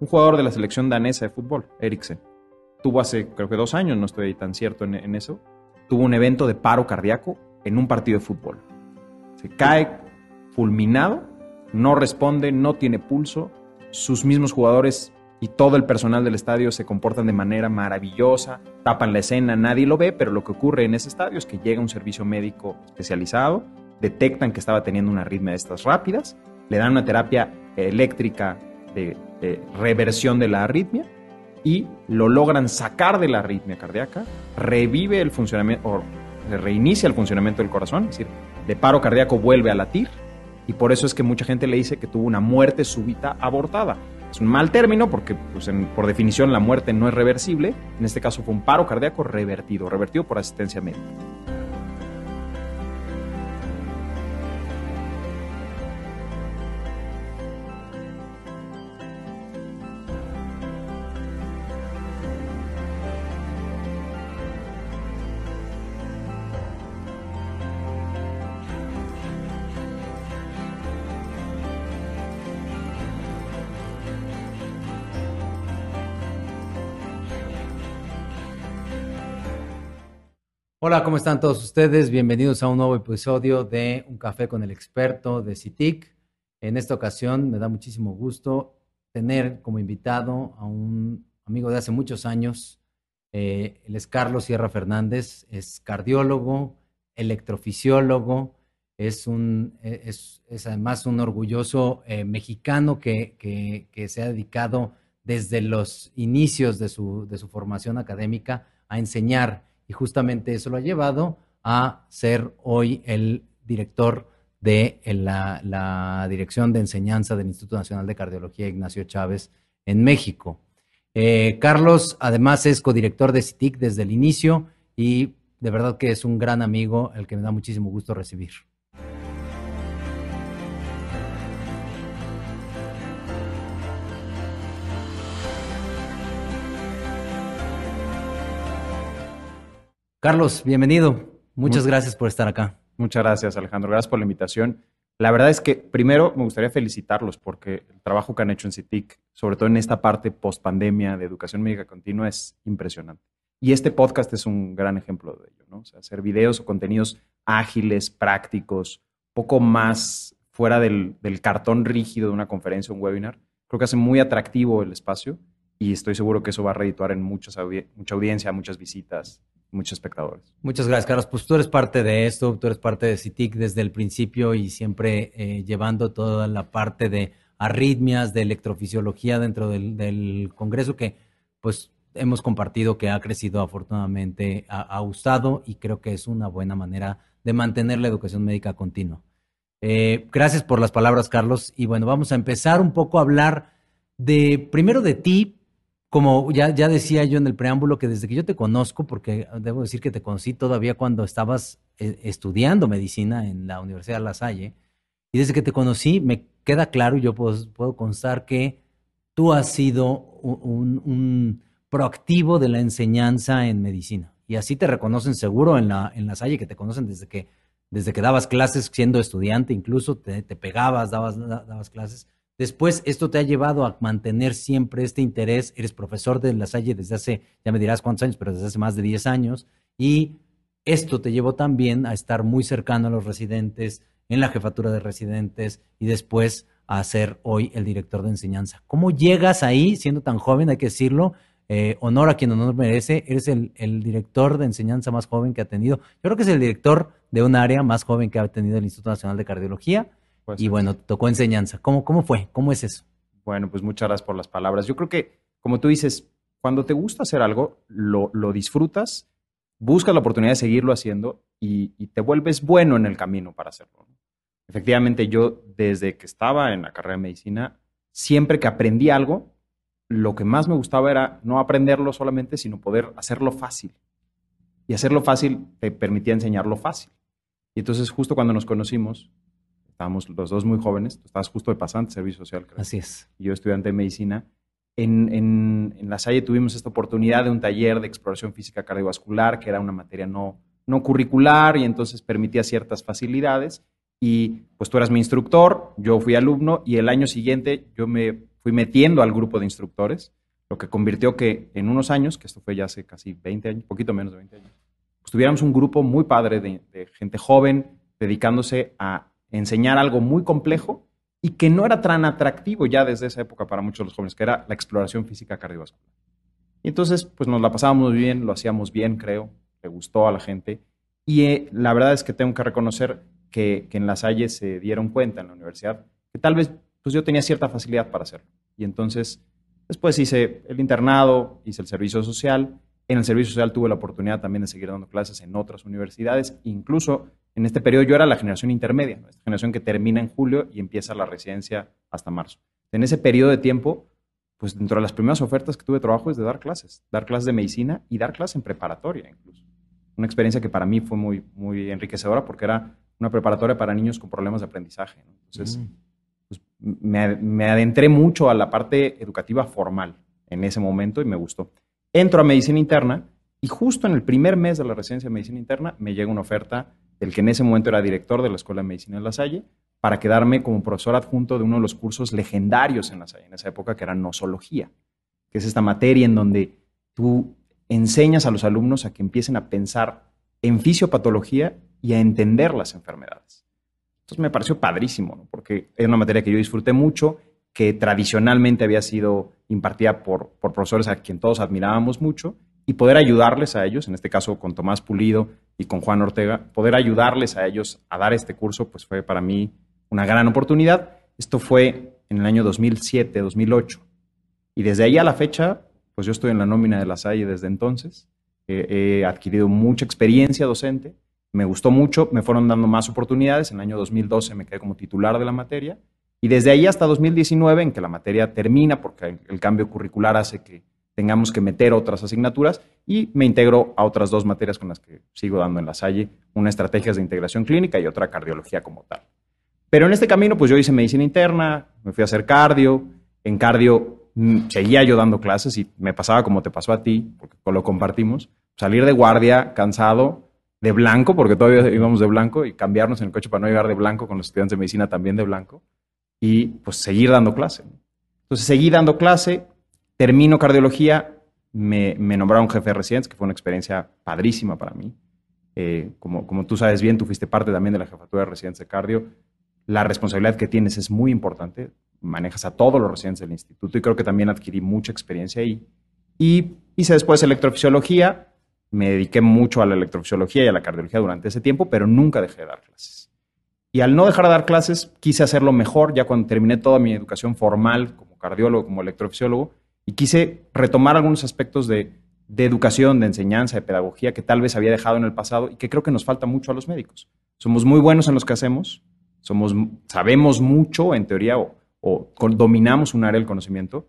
un jugador de la selección danesa de fútbol, Eriksen. Tuvo hace, creo que dos años, no estoy tan cierto en, eso, tuvo un evento de paro cardíaco en un partido de fútbol. Se cae fulminado, no responde, no tiene pulso, sus mismos jugadores y todo el personal del estadio se comportan de manera maravillosa, tapan la escena, nadie lo ve, pero lo que ocurre en ese estadio es que llega un servicio médico especializado, detectan que estaba teniendo una arritmia de estas rápidas, le dan una terapia eléctrica de, reversión de la arritmia y lo logran sacar de la arritmia cardíaca, revive el funcionamiento, o reinicia el funcionamiento del corazón, es decir, de paro cardíaco vuelve a latir y por eso es que mucha gente le dice que tuvo una muerte súbita abortada. Es un mal término porque pues, por definición la muerte no es reversible. En este caso fue un paro cardíaco revertido, revertido por asistencia médica. Hola, ¿cómo están todos ustedes? Bienvenidos a un nuevo episodio de Un Café con el Experto de CITIC. En esta ocasión me da muchísimo gusto tener como invitado a un amigo de hace muchos años. Eh, es Carlos Sierra Fernández, es cardiólogo, electrofisiólogo, es, e, además un orgulloso eh, mexicano que, se ha dedicado desde los inicios de su formación académica a enseñar y justamente eso lo ha llevado a ser hoy el director de la, Dirección de Enseñanza del Instituto Nacional de Cardiología Ignacio Chávez en México. Eh, Carlos, además, es codirector de CITIC desde el inicio y de verdad que es un gran amigo, el que me da muchísimo gusto recibir. Carlos, bienvenido. Muchas gracias por estar acá. Muchas gracias, Alejandro. Gracias por la invitación. La verdad es que primero me gustaría felicitarlos porque el trabajo que han hecho en CITIC, sobre todo en esta parte post pandemia de educación médica continua, es impresionante. Y este podcast es un gran ejemplo de ello, ¿no? O sea, hacer videos o contenidos ágiles, prácticos, poco más fuera del, del cartón rígido de una conferencia o un webinar. Creo que hace muy atractivo el espacio y estoy seguro que eso va a redituar en muchas mucha audiencia, muchas visitas muchos espectadores. Muchas gracias, Carlos. Pues tú eres parte de esto, tú eres parte de CITIC desde el principio y siempre eh, llevando toda la parte de arritmias, de electrofisiología dentro del, Congreso que pues hemos compartido que ha crecido afortunadamente, ha, gustado y creo que es una buena manera de mantener la educación médica continua. Eh, gracias por las palabras, Carlos. Y bueno, vamos a empezar un poco a hablar de, primero de ti, como ya, ya decía yo en el preámbulo, que desde que yo te conozco, porque debo decir que te conocí todavía cuando estabas eh, estudiando medicina en la Universidad de La Salle, y desde que te conocí me queda claro y yo puedo, puedo constar que tú has sido un, proactivo de la enseñanza en medicina. Y así te reconocen seguro en la, en la Salle, que te conocen desde que, desde que dabas clases siendo estudiante, incluso te, te pegabas, dabas, dabas clases Después, esto te ha llevado a mantener siempre este interés. Eres profesor de La Salle desde hace, ya me dirás cuántos años, pero desde hace más de 10 años. Y esto te llevó también a estar muy cercano a los residentes, en la jefatura de residentes y después a ser hoy el director de enseñanza. ¿Cómo llegas ahí siendo tan joven? Hay que decirlo. Eh, honor a quien honor merece. Eres el, el, director de enseñanza más joven que ha tenido. Yo creo que es el director de un área más joven que ha tenido el Instituto Nacional de Cardiología y bueno, tocó enseñanza. ¿Cómo, ¿Cómo fue? ¿Cómo es eso? Bueno, pues muchas gracias por las palabras. Yo creo que, como tú dices, cuando te gusta hacer algo, lo, lo disfrutas, buscas la oportunidad de seguirlo haciendo y, te vuelves bueno en el camino para hacerlo. Efectivamente, yo desde que estaba en la carrera de medicina, siempre que aprendí algo, lo que más me gustaba era no aprenderlo solamente, sino poder hacerlo fácil. Y hacerlo fácil te permitía enseñarlo fácil. Y entonces, justo cuando nos conocimos, estábamos los dos muy jóvenes, tú estabas justo de pasante, servicio social, creo. Así es. Y yo estudiante de medicina. En, en, en, La Salle tuvimos esta oportunidad de un taller de exploración física cardiovascular, que era una materia no, no curricular y entonces permitía ciertas facilidades. Y pues tú eras mi instructor, yo fui alumno y el año siguiente yo me fui metiendo al grupo de instructores, lo que convirtió que en unos años, que esto fue ya hace casi 20 años, poquito menos de 20 años, pues tuviéramos un grupo muy padre de, de gente joven dedicándose a enseñar algo muy complejo y que no era tan atractivo ya desde esa época para muchos de los jóvenes, que era la exploración física cardiovascular. Y entonces, pues nos la pasábamos bien, lo hacíamos bien, creo, le gustó a la gente. Y eh, la verdad es que tengo que reconocer que, que, en La Salle se dieron cuenta en la universidad que tal vez pues yo tenía cierta facilidad para hacerlo. Y entonces, después hice el internado, hice el servicio social. En el servicio social tuve la oportunidad también de seguir dando clases en otras universidades. Incluso en este periodo yo era la generación intermedia, esta generación que termina en julio y empieza la residencia hasta marzo. En ese periodo de tiempo, pues dentro de las primeras ofertas que tuve de trabajo es de dar clases, dar clases de medicina y dar clases en preparatoria incluso. Una experiencia que para mí fue muy, muy enriquecedora porque era una preparatoria para niños con problemas de aprendizaje. Entonces, mm. pues, me, me adentré mucho a la parte educativa formal en ese momento y me gustó. Entro a medicina interna y justo en el primer mes de la residencia de medicina interna me llega una oferta del que en ese momento era director de la Escuela de Medicina de La Salle, para quedarme como profesor adjunto de uno de los cursos legendarios en La Salle, en esa época, que era nosología, que es esta materia en donde tú enseñas a los alumnos a que empiecen a pensar en fisiopatología y a entender las enfermedades. Entonces me pareció padrísimo, porque es una materia que yo disfruté mucho, que tradicionalmente había sido impartida por, por profesores a quien todos admirábamos mucho, y poder ayudarles a ellos, en este caso con Tomás Pulido y con Juan Ortega, poder ayudarles a ellos a dar este curso, pues fue para mí una gran oportunidad. Esto fue en el año 2007, 2008. Y desde ahí a la fecha, pues yo estoy en la nómina de la SAI desde entonces. he adquirido mucha experiencia docente, me gustó mucho, me fueron dando más oportunidades. En el año 2012 me quedé como titular de la materia. Y desde ahí hasta 2019, en que la materia termina, porque el cambio curricular hace que tengamos que meter otras asignaturas y me integro a otras dos materias con las que sigo dando en la Salle, una estrategias de integración clínica y otra cardiología como tal. Pero en este camino, pues yo hice medicina interna, me fui a hacer cardio, en cardio mm, seguía yo dando clases y me pasaba como te pasó a ti, porque lo compartimos, salir de guardia cansado, de blanco, porque todavía íbamos de blanco, y cambiarnos en el coche para no llegar de blanco con los estudiantes de medicina también de blanco, y pues seguir dando clase. Entonces seguí dando clase, Termino cardiología, me, nombraron jefe de residentes, que fue una experiencia padrísima para mí. Eh, como, como tú sabes bien, tú fuiste parte también de la jefatura de residentes de cardio. La responsabilidad que tienes es muy importante. Manejas a todos los residentes del instituto y creo que también adquirí mucha experiencia ahí. Y hice después electrofisiología. Me dediqué mucho a la electrofisiología y a la cardiología durante ese tiempo, pero nunca dejé de dar clases. Y al no dejar de dar clases, quise hacerlo mejor. Ya cuando terminé toda mi educación formal como cardiólogo, como electrofisiólogo, y quise retomar algunos aspectos de, educación, de enseñanza, de pedagogía que tal vez había dejado en el pasado y que creo que nos falta mucho a los médicos. Somos muy buenos en lo que hacemos, somos, sabemos mucho en teoría o, dominamos un área del conocimiento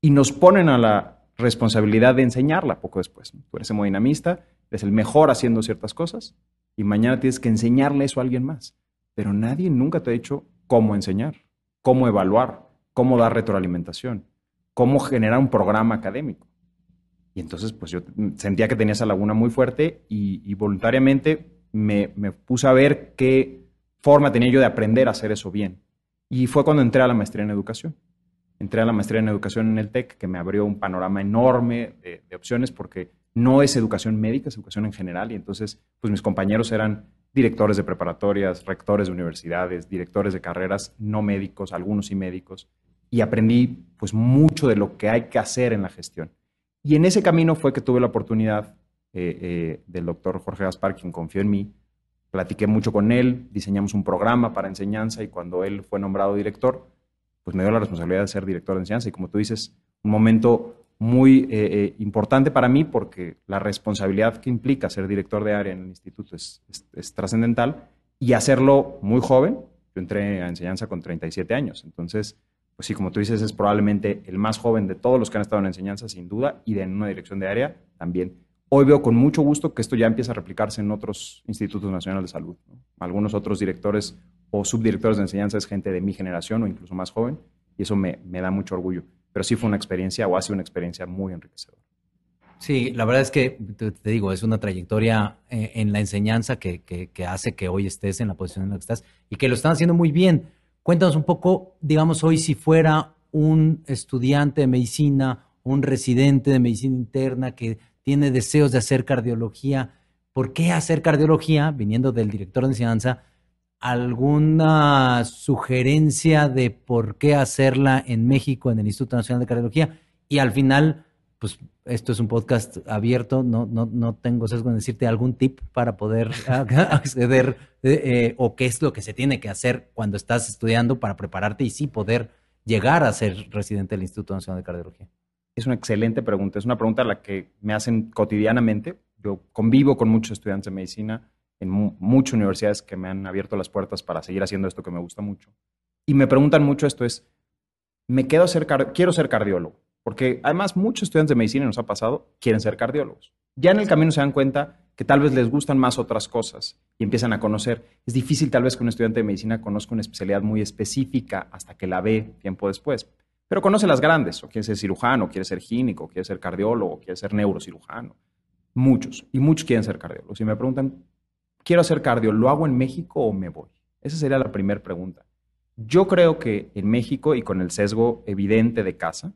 y nos ponen a la responsabilidad de enseñarla poco después. Tú eres hemodinamista, eres el mejor haciendo ciertas cosas y mañana tienes que enseñarle eso a alguien más. Pero nadie nunca te ha dicho cómo enseñar, cómo evaluar, cómo dar retroalimentación cómo generar un programa académico. Y entonces, pues yo sentía que tenía esa laguna muy fuerte y, voluntariamente me, puse a ver qué forma tenía yo de aprender a hacer eso bien. Y fue cuando entré a la maestría en educación. Entré a la maestría en educación en el TEC, que me abrió un panorama enorme de, opciones, porque no es educación médica, es educación en general. Y entonces, pues mis compañeros eran directores de preparatorias, rectores de universidades, directores de carreras no médicos, algunos sí médicos y aprendí pues mucho de lo que hay que hacer en la gestión. Y en ese camino fue que tuve la oportunidad eh, eh, del doctor Jorge Gaspar, quien confió en mí. Platiqué mucho con él, diseñamos un programa para enseñanza y cuando él fue nombrado director, pues me dio la responsabilidad de ser director de enseñanza. Y como tú dices, un momento muy eh, importante para mí porque la responsabilidad que implica ser director de área en el instituto es, es trascendental y hacerlo muy joven. Yo entré a enseñanza con 37 años, entonces pues sí, como tú dices, es probablemente el más joven de todos los que han estado en enseñanza, sin duda, y de en una dirección de área también. Hoy veo con mucho gusto que esto ya empieza a replicarse en otros institutos nacionales de salud. Algunos otros directores o subdirectores de enseñanza es gente de mi generación o incluso más joven, y eso me, da mucho orgullo. Pero sí fue una experiencia o ha sido una experiencia muy enriquecedora. Sí, la verdad es que, te, digo, es una trayectoria eh, en la enseñanza que, que, hace que hoy estés en la posición en la que estás y que lo están haciendo muy bien. Cuéntanos un poco, digamos, hoy si fuera un estudiante de medicina, un residente de medicina interna que tiene deseos de hacer cardiología, ¿por qué hacer cardiología? Viniendo del director de enseñanza, ¿alguna sugerencia de por qué hacerla en México, en el Instituto Nacional de Cardiología? Y al final, pues esto es un podcast abierto, no, no, no tengo sesgo en decirte algún tip para poder acceder eh, o qué es lo que se tiene que hacer cuando estás estudiando para prepararte y sí poder llegar a ser residente del Instituto Nacional de Cardiología. Es una excelente pregunta, es una pregunta a la que me hacen cotidianamente. Yo convivo con muchos estudiantes de medicina en muchas universidades que me han abierto las puertas para seguir haciendo esto que me gusta mucho. Y me preguntan mucho esto es, me quedo ser quiero ser cardiólogo porque además muchos estudiantes de medicina nos ha pasado, quieren ser cardiólogos. Ya en el camino se dan cuenta que tal vez les gustan más otras cosas y empiezan a conocer. Es difícil tal vez que un estudiante de medicina conozca una especialidad muy específica hasta que la ve tiempo después. Pero conoce las grandes, o quiere ser cirujano, quiere ser químico, o quiere ser cardiólogo, quiere ser neurocirujano. Muchos, y muchos quieren ser cardiólogos. Y me preguntan, quiero hacer cardio, ¿lo hago en México o me voy? Esa sería la primera pregunta. Yo creo que en México, y con el sesgo evidente de casa,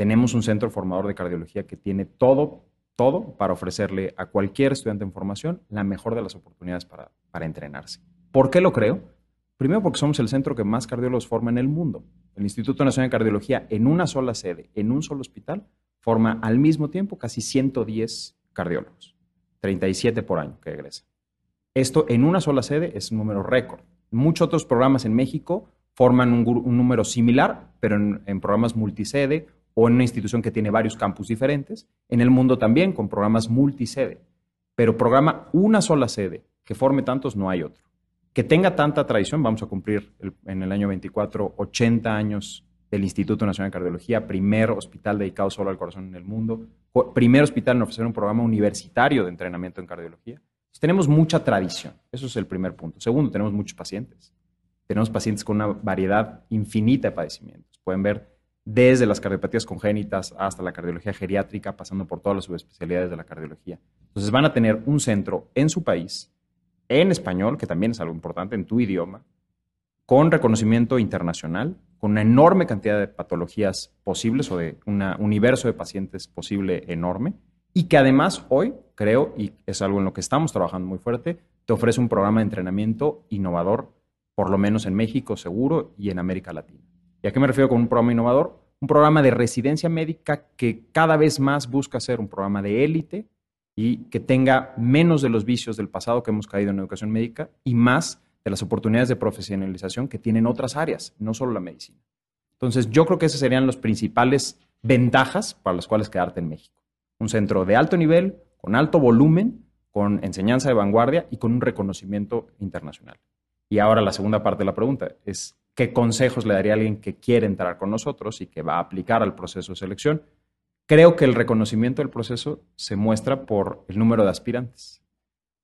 tenemos un centro formador de cardiología que tiene todo, todo para ofrecerle a cualquier estudiante en formación la mejor de las oportunidades para, para entrenarse. ¿Por qué lo creo? Primero porque somos el centro que más cardiólogos forma en el mundo. El Instituto Nacional de Cardiología, en una sola sede, en un solo hospital, forma al mismo tiempo casi 110 cardiólogos, 37 por año que egresan. Esto en una sola sede es un número récord. Muchos otros programas en México forman un, número similar, pero en, en programas multisede o en una institución que tiene varios campus diferentes. En el mundo también, con programas multisede. Pero programa una sola sede que forme tantos, no hay otro. Que tenga tanta tradición, vamos a cumplir en el año 24 80 años del Instituto Nacional de Cardiología, primer hospital dedicado solo al corazón en el mundo, primer hospital en ofrecer un programa universitario de entrenamiento en cardiología. tenemos mucha tradición, eso es el primer punto. Segundo, tenemos muchos pacientes. Tenemos pacientes con una variedad infinita de padecimientos. Pueden ver desde las cardiopatías congénitas hasta la cardiología geriátrica, pasando por todas las subespecialidades de la cardiología. Entonces van a tener un centro en su país, en español, que también es algo importante, en tu idioma, con reconocimiento internacional, con una enorme cantidad de patologías posibles o de un universo de pacientes posible enorme, y que además hoy, creo, y es algo en lo que estamos trabajando muy fuerte, te ofrece un programa de entrenamiento innovador, por lo menos en México seguro y en América Latina. ¿Y a qué me refiero con un programa innovador? Un programa de residencia médica que cada vez más busca ser un programa de élite y que tenga menos de los vicios del pasado que hemos caído en educación médica y más de las oportunidades de profesionalización que tienen otras áreas, no solo la medicina. Entonces, yo creo que esas serían las principales ventajas para las cuales quedarte en México. Un centro de alto nivel, con alto volumen, con enseñanza de vanguardia y con un reconocimiento internacional. Y ahora la segunda parte de la pregunta es, qué consejos le daría a alguien que quiere entrar con nosotros y que va a aplicar al proceso de selección. Creo que el reconocimiento del proceso se muestra por el número de aspirantes.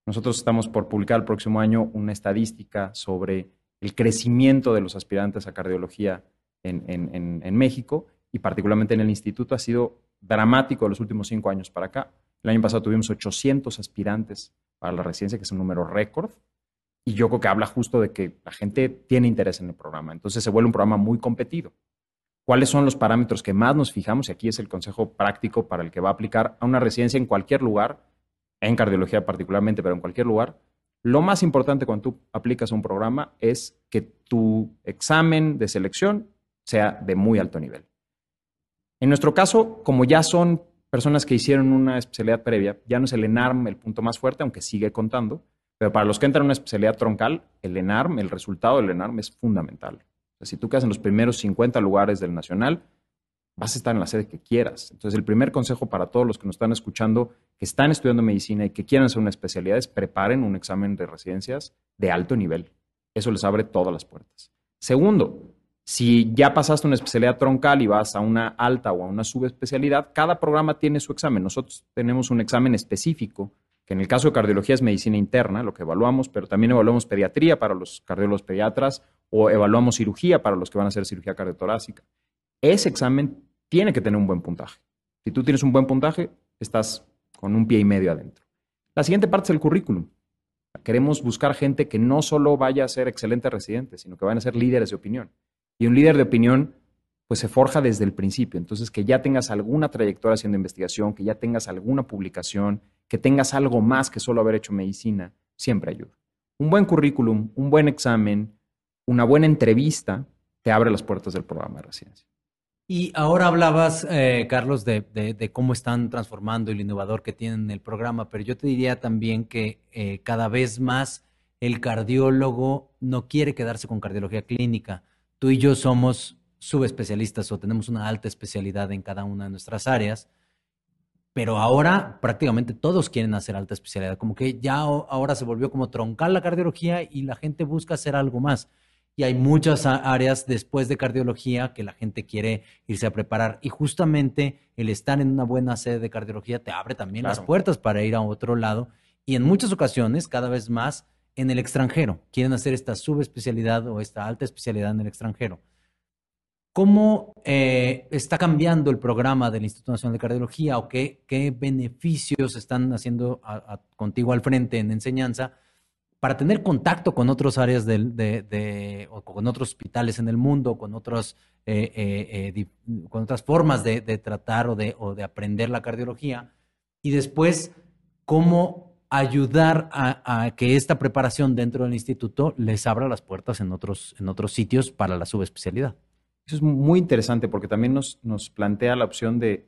Nosotros estamos por publicar el próximo año una estadística sobre el crecimiento de los aspirantes a cardiología en, México y particularmente en el instituto ha sido dramático de los últimos cinco años para acá. El año pasado tuvimos 800 aspirantes para la residencia, que es un número récord. Y yo creo que habla justo de que la gente tiene interés en el programa. Entonces se vuelve un programa muy competido. ¿Cuáles son los parámetros que más nos fijamos? Y aquí es el consejo práctico para el que va a aplicar a una residencia en cualquier lugar, en cardiología particularmente, pero en cualquier lugar. Lo más importante cuando tú aplicas un programa es que tu examen de selección sea de muy alto nivel. En nuestro caso, como ya son personas que hicieron una especialidad previa, ya no es el ENARM el punto más fuerte, aunque sigue contando, pero para los que entran en una especialidad troncal, el ENARM, el resultado del ENARM es fundamental. si tú quedas en los primeros 50 lugares del nacional, vas a estar en la sede que quieras. Entonces, el primer consejo para todos los que nos están escuchando, que están estudiando medicina y que quieran hacer una especialidad, es preparen un examen de residencias de alto nivel. Eso les abre todas las puertas. Segundo, si ya pasaste una especialidad troncal y vas a una alta o a una subespecialidad, cada programa tiene su examen. Nosotros tenemos un examen específico que en el caso de cardiología es medicina interna, lo que evaluamos, pero también evaluamos pediatría para los cardiólogos pediatras o evaluamos cirugía para los que van a hacer cirugía cardiotorácica. Ese examen tiene que tener un buen puntaje. Si tú tienes un buen puntaje, estás con un pie y medio adentro. La siguiente parte es el currículum. Queremos buscar gente que no solo vaya a ser excelente residente, sino que vayan a ser líderes de opinión. Y un líder de opinión pues se forja desde el principio. Entonces, que ya tengas alguna trayectoria haciendo investigación, que ya tengas alguna publicación, que tengas algo más que solo haber hecho medicina, siempre ayuda. Un buen currículum, un buen examen, una buena entrevista te abre las puertas del programa de residencia. Y ahora hablabas, eh, Carlos, de, cómo están transformando el innovador que tienen el programa, pero yo te diría también que eh, cada vez más el cardiólogo no quiere quedarse con cardiología clínica. Tú y yo somos subespecialistas o tenemos una alta especialidad en cada una de nuestras áreas, pero ahora prácticamente todos quieren hacer alta especialidad, como que ya ahora se volvió como troncar la cardiología y la gente busca hacer algo más y hay muchas áreas después de cardiología que la gente quiere irse a preparar. Y justamente el estar en una buena sede de cardiología te abre también las puertas para ir a otro lado. Y en muchas ocasiones, cada vez más, en el extranjero. Quieren hacer esta subespecialidad o esta alta especialidad en el extranjero. ¿Cómo eh, está cambiando el programa del Instituto Nacional de Cardiología o qué, beneficios están haciendo contigo al frente en enseñanza para tener contacto con otras áreas de, o con otros hospitales en el mundo, con, otros, eh, eh, otras formas de, tratar o de, aprender la cardiología, y después cómo ayudar a, que esta preparación dentro del instituto les abra las puertas en otros, en otros sitios para la subespecialidad. Eso es muy interesante porque también nos, plantea la opción de,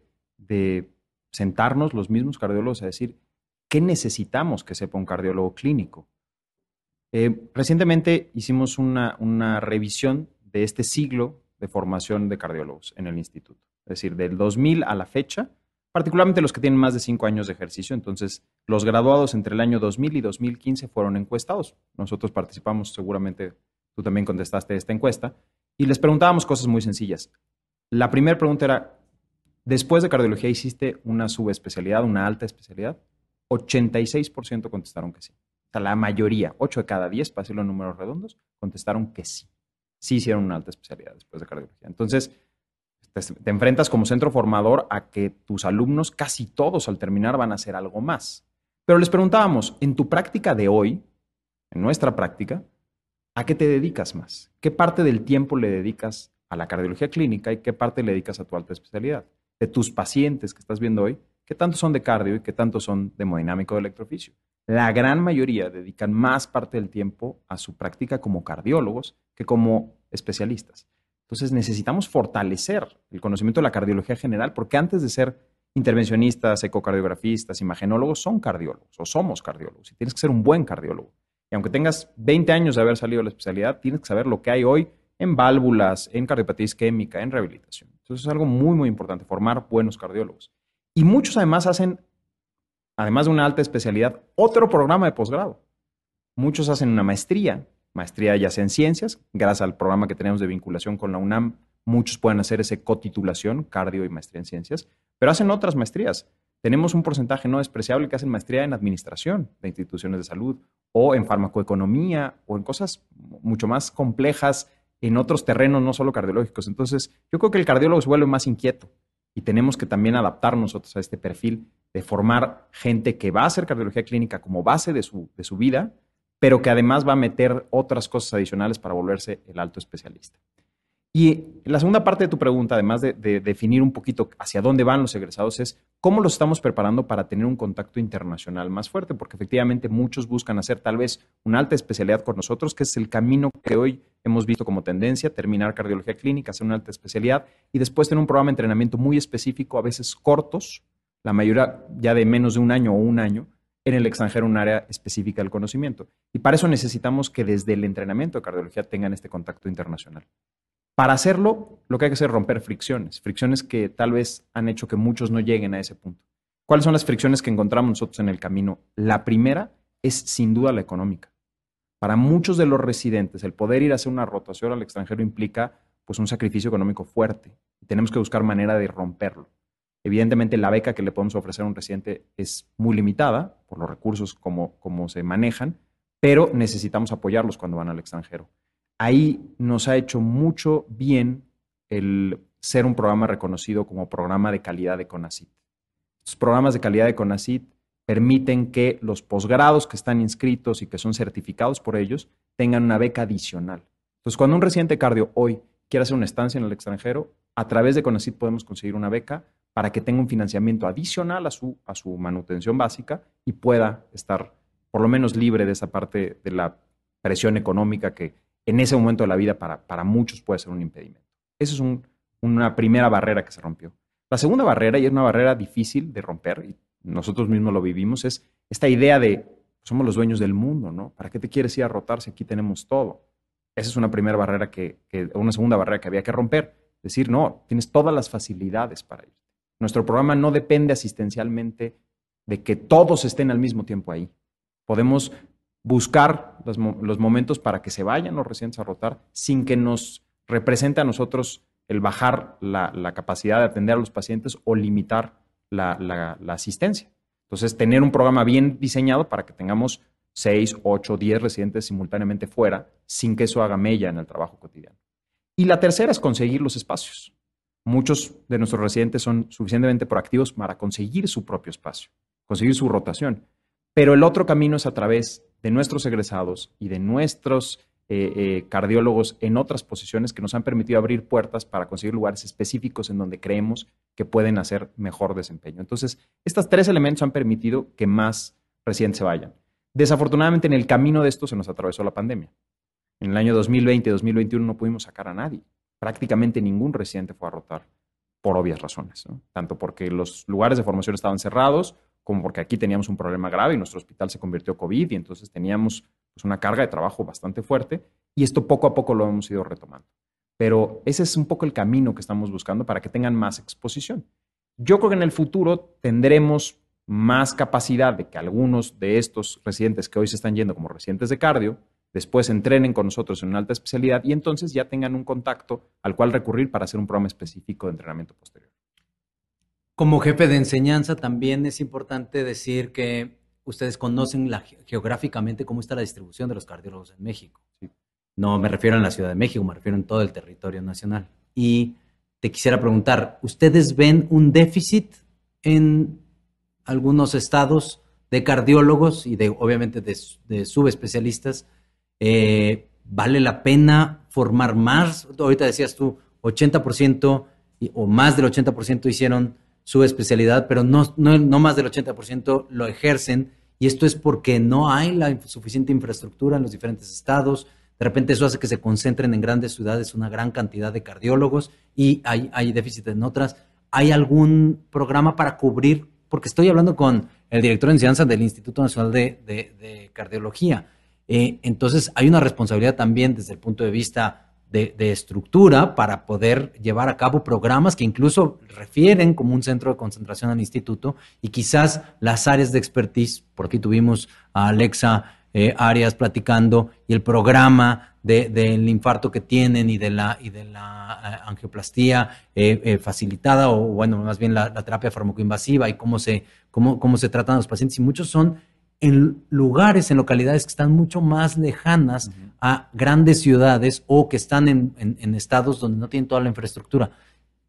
sentarnos los mismos cardiólogos a decir, ¿qué necesitamos que sepa un cardiólogo clínico? Eh, recientemente hicimos una, revisión de este siglo de formación de cardiólogos en el instituto. Es decir, del 2000 a la fecha, particularmente los que tienen más de cinco años de ejercicio. Entonces, los graduados entre el año 2000 y 2015 fueron encuestados. Nosotros participamos, seguramente tú también contestaste esta encuesta, y les preguntábamos cosas muy sencillas. La primera pregunta era, ¿después de cardiología hiciste una subespecialidad, una alta especialidad? 86% contestaron que sí. O sea, la mayoría, 8 de cada 10, para decirlo en números redondos, contestaron que sí. Sí hicieron una alta especialidad después de cardiología. Entonces, te, enfrentas como centro formador a que tus alumnos, casi todos al terminar, van a hacer algo más. Pero les preguntábamos, en tu práctica de hoy, en nuestra práctica, ¿a qué te dedicas más? ¿Qué parte del tiempo le dedicas a la cardiología clínica y qué parte le dedicas a tu alta especialidad? De tus pacientes que estás viendo hoy, ¿qué tanto son de cardio y qué tanto son de hemodinámico de electroficio? la gran mayoría dedican más parte del tiempo a su práctica como cardiólogos que como especialistas. Entonces necesitamos fortalecer el conocimiento de la cardiología general porque antes de ser intervencionistas, ecocardiografistas, imagenólogos, son cardiólogos o somos cardiólogos y tienes que ser un buen cardiólogo. Y aunque tengas 20 años de haber salido de la especialidad, tienes que saber lo que hay hoy en válvulas, en cardiopatía isquémica, en rehabilitación. Entonces es algo muy, muy importante, formar buenos cardiólogos. Y muchos además hacen además de una alta especialidad, otro programa de posgrado. Muchos hacen una maestría, maestría ya sea en ciencias, gracias al programa que tenemos de vinculación con la UNAM, muchos pueden hacer ese cotitulación, cardio y maestría en ciencias, pero hacen otras maestrías. Tenemos un porcentaje no despreciable que hacen maestría en administración de instituciones de salud o en farmacoeconomía o en cosas mucho más complejas en otros terrenos, no solo cardiológicos. Entonces, yo creo que el cardiólogo se vuelve más inquieto y tenemos que también adaptar nosotros a este perfil de formar gente que va a hacer cardiología clínica como base de su, de su vida, pero que además va a meter otras cosas adicionales para volverse el alto especialista. Y la segunda parte de tu pregunta, además de, definir un poquito hacia dónde van los egresados, es cómo los estamos preparando para tener un contacto internacional más fuerte, porque efectivamente muchos buscan hacer tal vez una alta especialidad con nosotros, que es el camino que hoy hemos visto como tendencia, terminar cardiología clínica, hacer una alta especialidad y después tener un programa de entrenamiento muy específico, a veces cortos, la mayoría ya de menos de un año o un año, en el extranjero un área específica del conocimiento. Y para eso necesitamos que desde el entrenamiento de cardiología tengan este contacto internacional. Para hacerlo, lo que hay que hacer es romper fricciones, fricciones que tal vez han hecho que muchos no lleguen a ese punto. ¿Cuáles son las fricciones que encontramos nosotros en el camino? La primera es sin duda la económica. Para muchos de los residentes, el poder ir a hacer una rotación al extranjero implica pues un sacrificio económico fuerte. Tenemos que buscar manera de romperlo. Evidentemente, la beca que le podemos ofrecer a un residente es muy limitada por los recursos como, como se manejan, pero necesitamos apoyarlos cuando van al extranjero. Ahí nos ha hecho mucho bien el ser un programa reconocido como programa de calidad de CONACIT. Los programas de calidad de CONACIT permiten que los posgrados que están inscritos y que son certificados por ellos tengan una beca adicional. Entonces, cuando un residente cardio hoy quiere hacer una estancia en el extranjero, a través de CONACYT podemos conseguir una beca para que tenga un financiamiento adicional a su, a su manutención básica y pueda estar por lo menos libre de esa parte de la presión económica que en ese momento de la vida para, para muchos puede ser un impedimento. Esa es una primera barrera que se rompió. La segunda barrera, y es una barrera difícil de romper, y nosotros mismos lo vivimos, es esta idea de somos los dueños del mundo, ¿no? ¿Para qué te quieres ir a rotar si aquí tenemos todo? Esa es una primera barrera que, una segunda barrera que había que romper. Decir, no, tienes todas las facilidades para ir. Nuestro programa no depende asistencialmente de que todos estén al mismo tiempo ahí. Podemos buscar los, momentos para que se vayan los residentes a rotar sin que nos represente a nosotros el bajar la, capacidad de atender a los pacientes o limitar la, asistencia. Entonces, tener un programa bien diseñado para que tengamos 6, 8, 10 residentes simultáneamente fuera sin que eso haga mella en el trabajo cotidiano. Y la tercera es conseguir los espacios. Muchos de nuestros residentes son suficientemente proactivos para conseguir su propio espacio, conseguir su rotación. Pero el otro camino es a través de nuestros egresados y de nuestros eh, eh, cardiólogos en otras posiciones que nos han permitido abrir puertas para conseguir lugares específicos en donde creemos que pueden hacer mejor desempeño. Entonces, estos tres elementos han permitido que más residentes se vayan. Desafortunadamente, en el camino de esto se nos atravesó la pandemia. En el año 2020 y 2021 no pudimos sacar a nadie. Prácticamente ningún residente fue a rotar por obvias razones, tanto porque los lugares de formación estaban cerrados como porque aquí teníamos un problema grave y nuestro hospital se convirtió COVID y entonces teníamos pues, una carga de trabajo bastante fuerte y esto poco a poco lo hemos ido retomando. Pero ese es un poco el camino que estamos buscando para que tengan más exposición. Yo creo que en el futuro tendremos más capacidad de que algunos de estos residentes que hoy se están yendo como residentes de cardio, después entrenen con nosotros en una alta especialidad y entonces ya tengan un contacto al cual recurrir para hacer un programa específico de entrenamiento posterior. Como jefe de enseñanza, también es importante decir que ustedes conocen geográficamente cómo está la distribución de los cardiólogos en México. No me refiero a la Ciudad de México, me refiero en todo el territorio nacional. Y te quisiera preguntar, ¿ustedes ven un déficit en algunos estados de cardiólogos y de obviamente de, subespecialistas? Eh, ¿Vale la pena formar más? Ahorita decías tú, 80% o más del 80% hicieron su especialidad, pero no, no, más del 80% lo ejercen. Y esto es porque no hay la suficiente infraestructura en los diferentes estados. De repente eso hace que se concentren en grandes ciudades una gran cantidad de cardiólogos y hay, hay déficit en otras. ¿Hay algún programa para cubrir? Porque estoy hablando con el director de enseñanza del Instituto Nacional de, Cardiología. Eh, entonces hay una responsabilidad también desde el punto de vista de, estructura para poder llevar a cabo programas que incluso refieren como un centro de concentración al instituto y quizás las áreas de expertise, por aquí tuvimos a Alexa eh, Arias platicando y el programa del infarto que tienen y de la, y de la eh, angioplastía eh, facilitada o bueno, más bien la, terapia farmacoinvasiva y cómo se, cómo, cómo se tratan los pacientes. Y muchos son en lugares, en localidades que están mucho más lejanas a grandes ciudades o que están en, estados donde no tienen toda la infraestructura.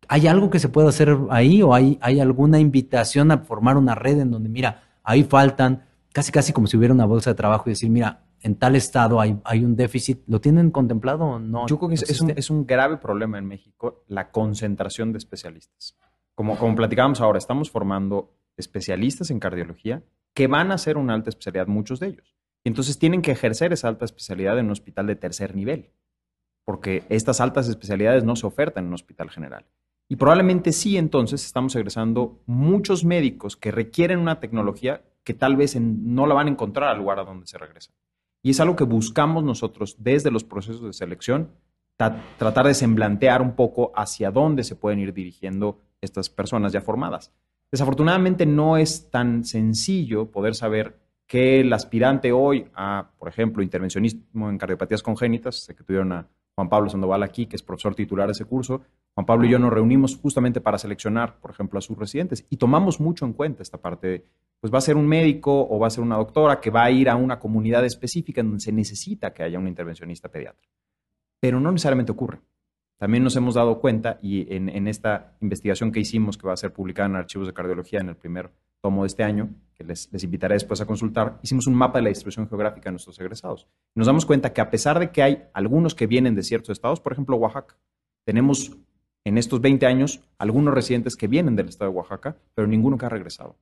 ¿Hay algo que se pueda hacer ahí o hay, hay alguna invitación a formar una red en donde, mira, ahí faltan, casi casi como si hubiera una bolsa de trabajo y decir, mira, en tal estado hay, hay un déficit, ¿lo tienen contemplado o no? Yo creo que es, un, es, un, grave problema en México la concentración de especialistas. Como, como platicábamos ahora, estamos formando especialistas en cardiología que van a hacer una alta especialidad, muchos de ellos. Y entonces tienen que ejercer esa alta especialidad en un hospital de tercer nivel, porque estas altas especialidades no se ofertan en un hospital general. Y probablemente sí, entonces estamos egresando muchos médicos que requieren una tecnología que tal vez no la van a encontrar al lugar a donde se regresa. Y es algo que buscamos nosotros desde los procesos de selección, tratar de semblantear un poco hacia dónde se pueden ir dirigiendo estas personas ya formadas. Desafortunadamente no es tan sencillo poder saber que el aspirante hoy a, por ejemplo, intervencionismo en cardiopatías congénitas, sé que tuvieron a Juan Pablo Sandoval aquí, que es profesor titular de ese curso, Juan Pablo y yo nos reunimos justamente para seleccionar, por ejemplo, a sus residentes y tomamos mucho en cuenta esta parte de, pues va a ser un médico o va a ser una doctora que va a ir a una comunidad específica donde se necesita que haya un intervencionista pediatra. Pero no necesariamente ocurre. También nos hemos dado cuenta, y en, esta investigación que hicimos, que va a ser publicada en Archivos de Cardiología en el primer tomo de este año, que les, invitaré después a consultar, hicimos un mapa de la distribución geográfica de nuestros egresados. nos damos cuenta que a pesar de que hay algunos que vienen de ciertos estados, por ejemplo Oaxaca, tenemos en estos 20 años algunos residentes que vienen del estado de Oaxaca, pero ninguno que ha regresado.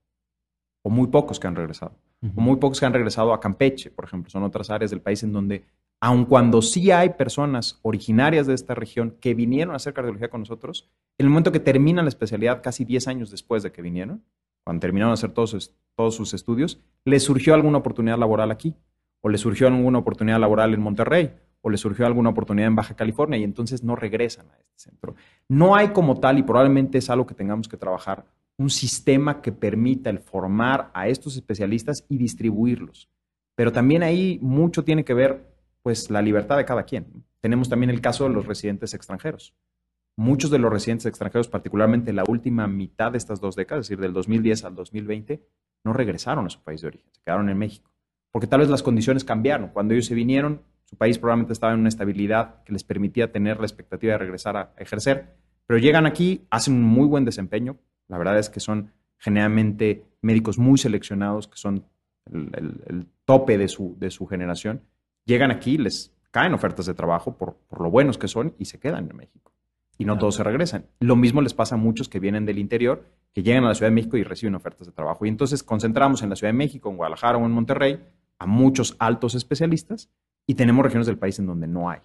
O muy pocos que han regresado. O muy pocos que han regresado a Campeche, por ejemplo. Son otras áreas del país en donde, aun cuando sí hay personas originarias de esta región que vinieron a hacer cardiología con nosotros, en el momento que terminan la especialidad, casi 10 años después de que vinieron, cuando terminaron de hacer todos sus, todos sus estudios, les surgió alguna oportunidad laboral aquí, o les surgió alguna oportunidad laboral en Monterrey, o les surgió alguna oportunidad en Baja California y entonces no regresan a este centro. No hay como tal, y probablemente es algo que tengamos que trabajar, un sistema que permita el formar a estos especialistas y distribuirlos. Pero también ahí mucho tiene que ver, pues, la libertad de cada quien. Tenemos también el caso de los residentes extranjeros. Muchos de los residentes extranjeros, particularmente la última mitad de estas dos décadas, es decir, del 2010 al 2020, no regresaron a su país de origen, se quedaron en México. Porque tal vez las condiciones cambiaron. Cuando ellos se vinieron, su país probablemente estaba en una estabilidad que les permitía tener la expectativa de regresar a ejercer, pero llegan aquí, hacen un muy buen desempeño. La verdad es que son generalmente médicos muy seleccionados, que son el, tope de su, de su generación. Llegan aquí, les caen ofertas de trabajo por, por lo buenos que son y se quedan en México. Y no todos se regresan. Lo mismo les pasa a muchos que vienen del interior, que llegan a la Ciudad de México y reciben ofertas de trabajo. Y entonces concentramos en la Ciudad de México, en Guadalajara o en Monterrey a muchos altos especialistas y tenemos regiones del país en donde no hay.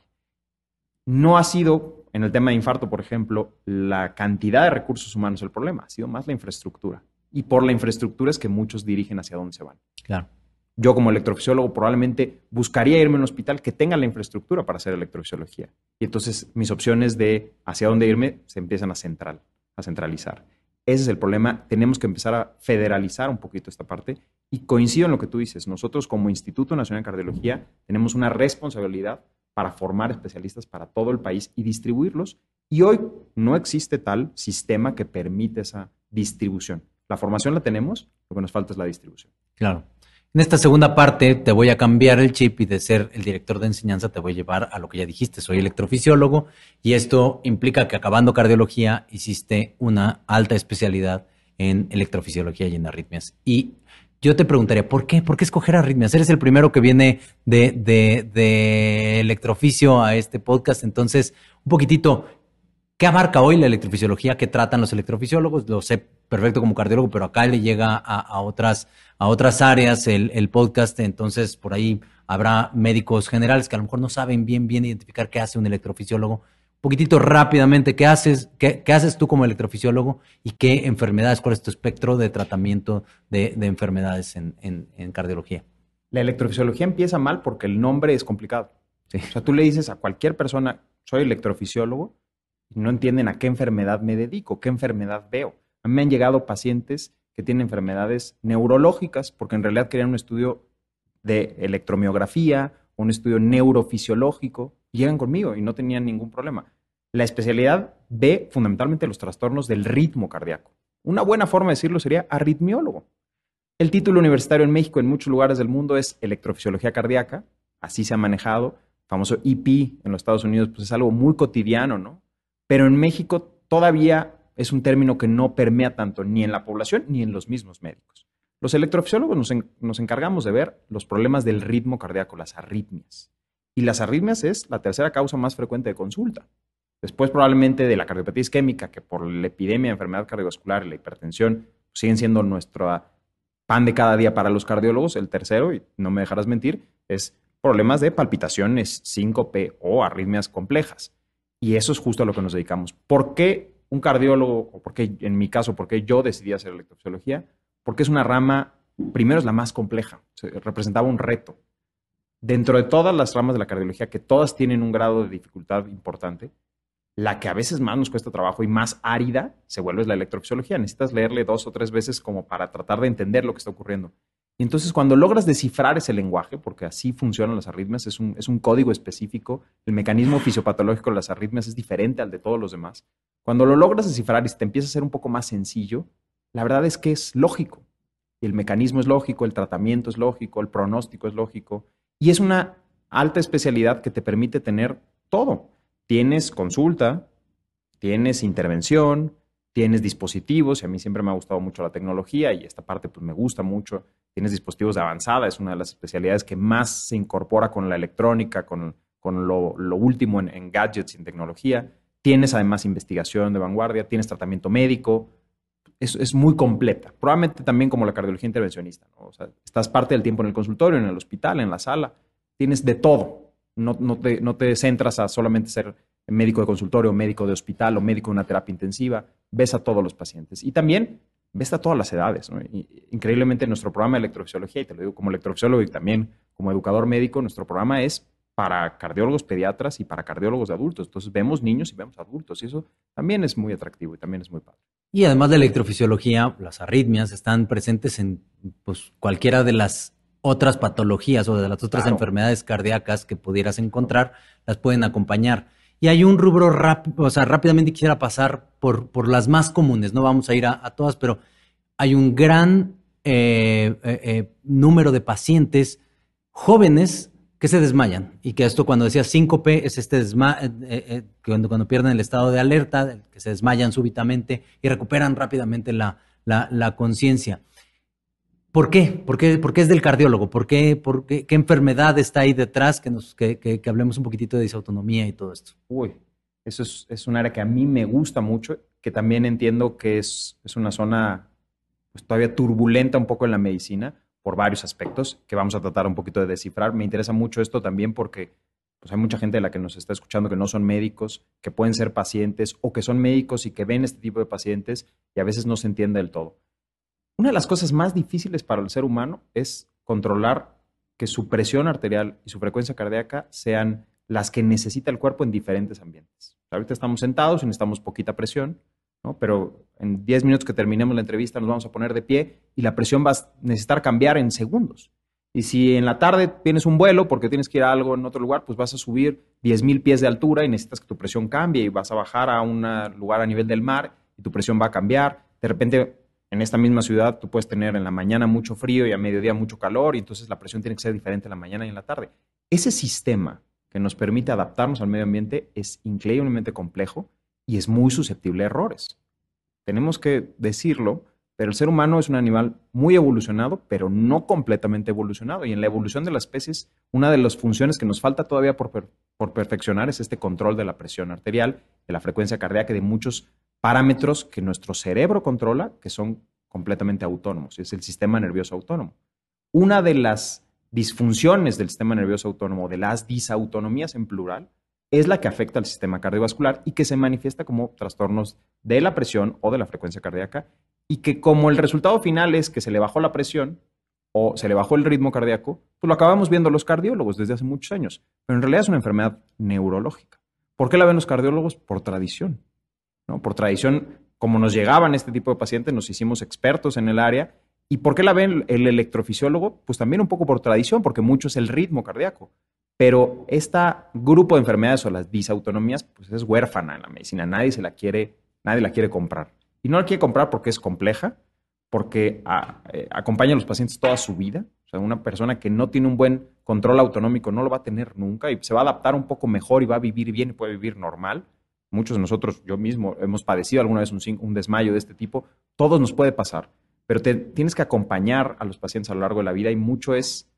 No ha sido, en el tema de infarto, por ejemplo, la cantidad de recursos humanos el problema, ha sido más la infraestructura. Y por la infraestructura es que muchos dirigen hacia dónde se van. Claro. Yo como electrofisiólogo probablemente buscaría irme a un hospital que tenga la infraestructura para hacer electrofisiología. Y entonces mis opciones de hacia dónde irme se empiezan a, central, a centralizar. Ese es el problema. Tenemos que empezar a federalizar un poquito esta parte. Y coincido en lo que tú dices. Nosotros como Instituto Nacional de Cardiología tenemos una responsabilidad para formar especialistas para todo el país y distribuirlos. Y hoy no existe tal sistema que permite esa distribución. La formación la tenemos, lo que nos falta es la distribución. Claro. En esta segunda parte te voy a cambiar el chip y de ser el director de enseñanza te voy a llevar a lo que ya dijiste, soy electrofisiólogo y esto implica que acabando cardiología hiciste una alta especialidad en electrofisiología y en arritmias. Y yo te preguntaría, ¿por qué? ¿Por qué escoger arritmias? Eres el primero que viene de, de, de electroficio a este podcast, entonces un poquitito, ¿Qué abarca hoy la electrofisiología que tratan los electrofisiólogos? Lo sé perfecto como cardiólogo, pero acá le llega a, otras, a otras áreas el, podcast, entonces por ahí habrá médicos generales que a lo mejor no saben bien, bien identificar qué hace un electrofisiólogo. Un poquitito rápidamente, ¿qué haces, qué, haces tú como electrofisiólogo y qué enfermedades, cuál es tu espectro de tratamiento de, enfermedades en, en, cardiología? La electrofisiología empieza mal porque el nombre es complicado. O sea, tú le dices a cualquier persona, soy electrofisiólogo, no entienden a qué enfermedad me dedico, qué enfermedad veo. A mí me han llegado pacientes que tienen enfermedades neurológicas porque en realidad querían un estudio de electromiografía, un estudio neurofisiológico, llegan conmigo y no tenían ningún problema. La especialidad ve fundamentalmente los trastornos del ritmo cardíaco. Una buena forma de decirlo sería arritmiólogo. El título universitario en México, en muchos lugares del mundo, es electrofisiología cardíaca, así se ha manejado. famoso EP en los Estados Unidos, pues es algo muy cotidiano, ¿no? Pero en México todavía es un término que no permea tanto ni en la población ni en los mismos médicos. Los electrofisiólogos nos, encargamos de ver los problemas del ritmo cardíaco, las arritmias. Y las arritmias es la tercera causa más frecuente de consulta. Después probablemente de la cardiopatía isquémica, que por la epidemia de enfermedad cardiovascular y la hipertensión siguen siendo nuestro pan de cada día para los cardiólogos. El tercero, y no me dejarás mentir, es problemas de palpitaciones, síncope o arritmias complejas. Y eso es justo a lo que nos dedicamos. ¿Por qué un cardiólogo, o por qué, en mi caso, por qué yo decidí hacer electrofisiología? Porque es una rama, primero es la más compleja, representaba un reto. Dentro de todas las ramas de la cardiología, que todas tienen un grado de dificultad importante, la que a veces más nos cuesta trabajo y más árida se vuelve la electrofisiología. Necesitas leerle dos o tres veces como para tratar de entender lo que está ocurriendo. Y entonces cuando logras descifrar ese lenguaje, porque así funcionan las arritmias, es un, es un código específico, el mecanismo fisiopatológico de las arritmias es diferente al de todos los demás. Cuando lo logras descifrar y te empieza a ser un poco más sencillo, la verdad es que es lógico. El mecanismo es lógico, el tratamiento es lógico, el pronóstico es lógico. Y es una alta especialidad que te permite tener todo. Tienes consulta, tienes intervención, tienes dispositivos, y a mí siempre me ha gustado mucho la tecnología y esta parte pues me gusta mucho. Tienes dispositivos de avanzada, es una de las especialidades que más se incorpora con la electrónica, con, con lo, último en, gadgets y en tecnología. Tienes además investigación de vanguardia, tienes tratamiento médico, es, es muy completa. Probablemente también como la cardiología intervencionista. O sea, estás parte del tiempo en el consultorio, en el hospital, en la sala, tienes de todo. No, no, te, no te centras a solamente ser médico de consultorio, médico de hospital o médico de una terapia intensiva, ves a todos los pacientes. Y también ves a todas las edades. increíblemente, nuestro programa de electrofisiología, y te lo digo como electrofisiólogo y también como educador médico, nuestro programa es para cardiólogos pediatras y para cardiólogos de adultos. Entonces vemos niños y vemos adultos y eso también es muy atractivo y también es muy padre. Y además de electrofisiología, las arritmias están presentes en pues, cualquiera de las otras patologías o de las otras enfermedades cardíacas que pudieras encontrar, las pueden acompañar. Y hay un rubro rápido, o sea, rápidamente quisiera pasar por, por las más comunes, no vamos a ir a, todas, pero hay un gran eh, eh, eh, número de pacientes jóvenes que se desmayan y que esto cuando decía síncope es este desma cuando, cuando pierden el estado de alerta, que se desmayan súbitamente y recuperan rápidamente la, la conciencia. ¿Por qué? ¿Por qué? ¿Por qué es del cardiólogo? ¿Por qué? ¿Por qué? ¿Qué enfermedad está ahí detrás? Que, nos, que, que, hablemos un poquitito de disautonomía y todo esto. Uy, eso es, un área que a mí me gusta mucho, que también entiendo que es, es una zona pues, todavía turbulenta un poco en la medicina por varios aspectos que vamos a tratar un poquito de descifrar. Me interesa mucho esto también porque pues, hay mucha gente de la que nos está escuchando que no son médicos, que pueden ser pacientes o que son médicos y que ven este tipo de pacientes y a veces no se entiende del todo. Una de las cosas más difíciles para el ser humano es controlar que su presión arterial y su frecuencia cardíaca sean las que necesita el cuerpo en diferentes ambientes. Ahorita estamos sentados y necesitamos poquita presión, ¿no? pero en 10 minutos que terminemos la entrevista nos vamos a poner de pie y la presión va a necesitar cambiar en segundos. Y si en la tarde tienes un vuelo porque tienes que ir a algo en otro lugar, pues vas a subir 10.000 pies de altura y necesitas que tu presión cambie y vas a bajar a un lugar a nivel del mar y tu presión va a cambiar. De repente en esta misma ciudad tú puedes tener en la mañana mucho frío y a mediodía mucho calor y entonces la presión tiene que ser diferente en la mañana y en la tarde. Ese sistema que nos permite adaptarnos al medio ambiente es increíblemente complejo y es muy susceptible a errores. Tenemos que decirlo, pero el ser humano es un animal muy evolucionado, pero no completamente evolucionado. Y en la evolución de las especies, una de las funciones que nos falta todavía por, por perfeccionar es este control de la presión arterial, de la frecuencia cardíaca y de muchos parámetros que nuestro cerebro controla que son completamente autónomos. Es el sistema nervioso autónomo. Una de las disfunciones del sistema nervioso autónomo, de las disautonomías en plural, es la que afecta al sistema cardiovascular y que se manifiesta como trastornos de la presión o de la frecuencia cardíaca y que como el resultado final es que se le bajó la presión o se le bajó el ritmo cardíaco, pues lo acabamos viendo los cardiólogos desde hace muchos años. Pero en realidad es una enfermedad neurológica. ¿Por qué la ven los cardiólogos? Por tradición. Por tradición, como nos llegaban este tipo de pacientes, nos hicimos expertos en el área. ¿Y por qué la ven el electrofisiólogo? Pues también un poco por tradición, porque mucho es el ritmo cardíaco. Pero este grupo de enfermedades o las disautonomías, pues es huérfana en la medicina. Nadie se la quiere, nadie la quiere comprar. Y no la quiere comprar porque es compleja, porque eh, acompaña a los pacientes toda su vida. O sea, una persona que no tiene un buen control autonómico no lo va a tener nunca y se va a adaptar un poco mejor y va a vivir bien y puede vivir normal muchos de nosotros, yo mismo, hemos padecido alguna vez un, desmayo de este tipo, todos nos puede pasar, pero tienes que acompañar a los pacientes a lo largo de la vida y mucho es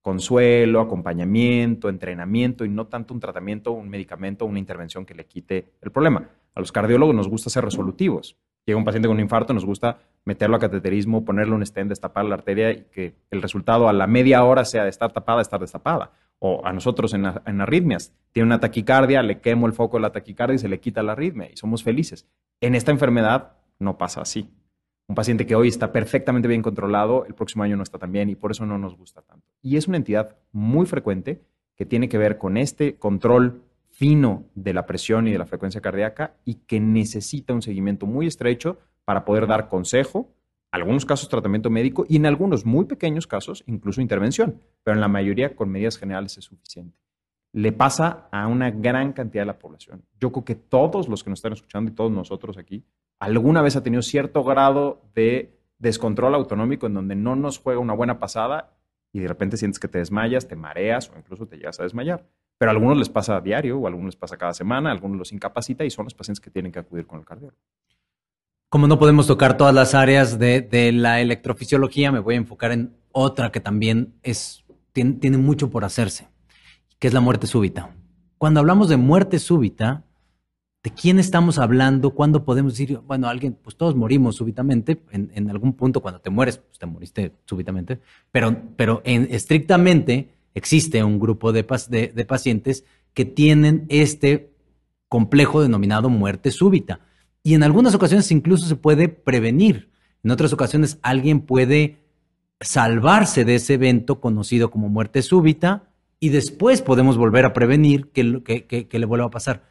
consuelo, acompañamiento, entrenamiento y no tanto un tratamiento, un medicamento, una intervención que le quite el problema. A los cardiólogos nos gusta ser resolutivos. Llega un paciente con un infarto, nos gusta meterlo a cateterismo, ponerle un stent, destapar la arteria y que el resultado a la media hora sea de estar tapada, estar destapada o a nosotros en, arritmias. Tiene una taquicardia, le quemo el foco de la taquicardia y se le quita la arritmia y somos felices. En esta enfermedad no pasa así. Un paciente que hoy está perfectamente bien controlado, el próximo año no está tan bien y por eso no nos gusta tanto. Y es una entidad muy frecuente que tiene que ver con este control fino de la presión y de la frecuencia cardíaca y que necesita un seguimiento muy estrecho para poder dar consejo algunos casos tratamiento médico y en algunos muy pequeños casos incluso intervención, pero en la mayoría con medidas generales es suficiente. Le pasa a una gran cantidad de la población. Yo creo que todos los que nos están escuchando y todos nosotros aquí, alguna vez ha tenido cierto grado de descontrol autonómico en donde no nos juega una buena pasada y de repente sientes que te desmayas, te mareas o incluso te llegas a desmayar. Pero a algunos les pasa a diario o a algunos les pasa cada semana, a algunos los incapacita y son los pacientes que tienen que acudir con el cardiólogo. Como no podemos tocar todas las áreas de, la electrofisiología, me voy a enfocar en otra que también es, tiene, mucho por hacerse, que es la muerte súbita. Cuando hablamos de muerte súbita, ¿De quién estamos hablando? ¿Cuándo podemos decir, bueno, alguien, pues todos morimos súbitamente, en, algún punto cuando te mueres, pues te moriste súbitamente, pero, pero en, estrictamente existe un grupo de, de, pacientes que tienen este complejo denominado muerte súbita. Y en algunas ocasiones incluso se puede prevenir. En otras ocasiones alguien puede salvarse de ese evento conocido como muerte súbita y después podemos volver a prevenir que, le vuelva a pasar.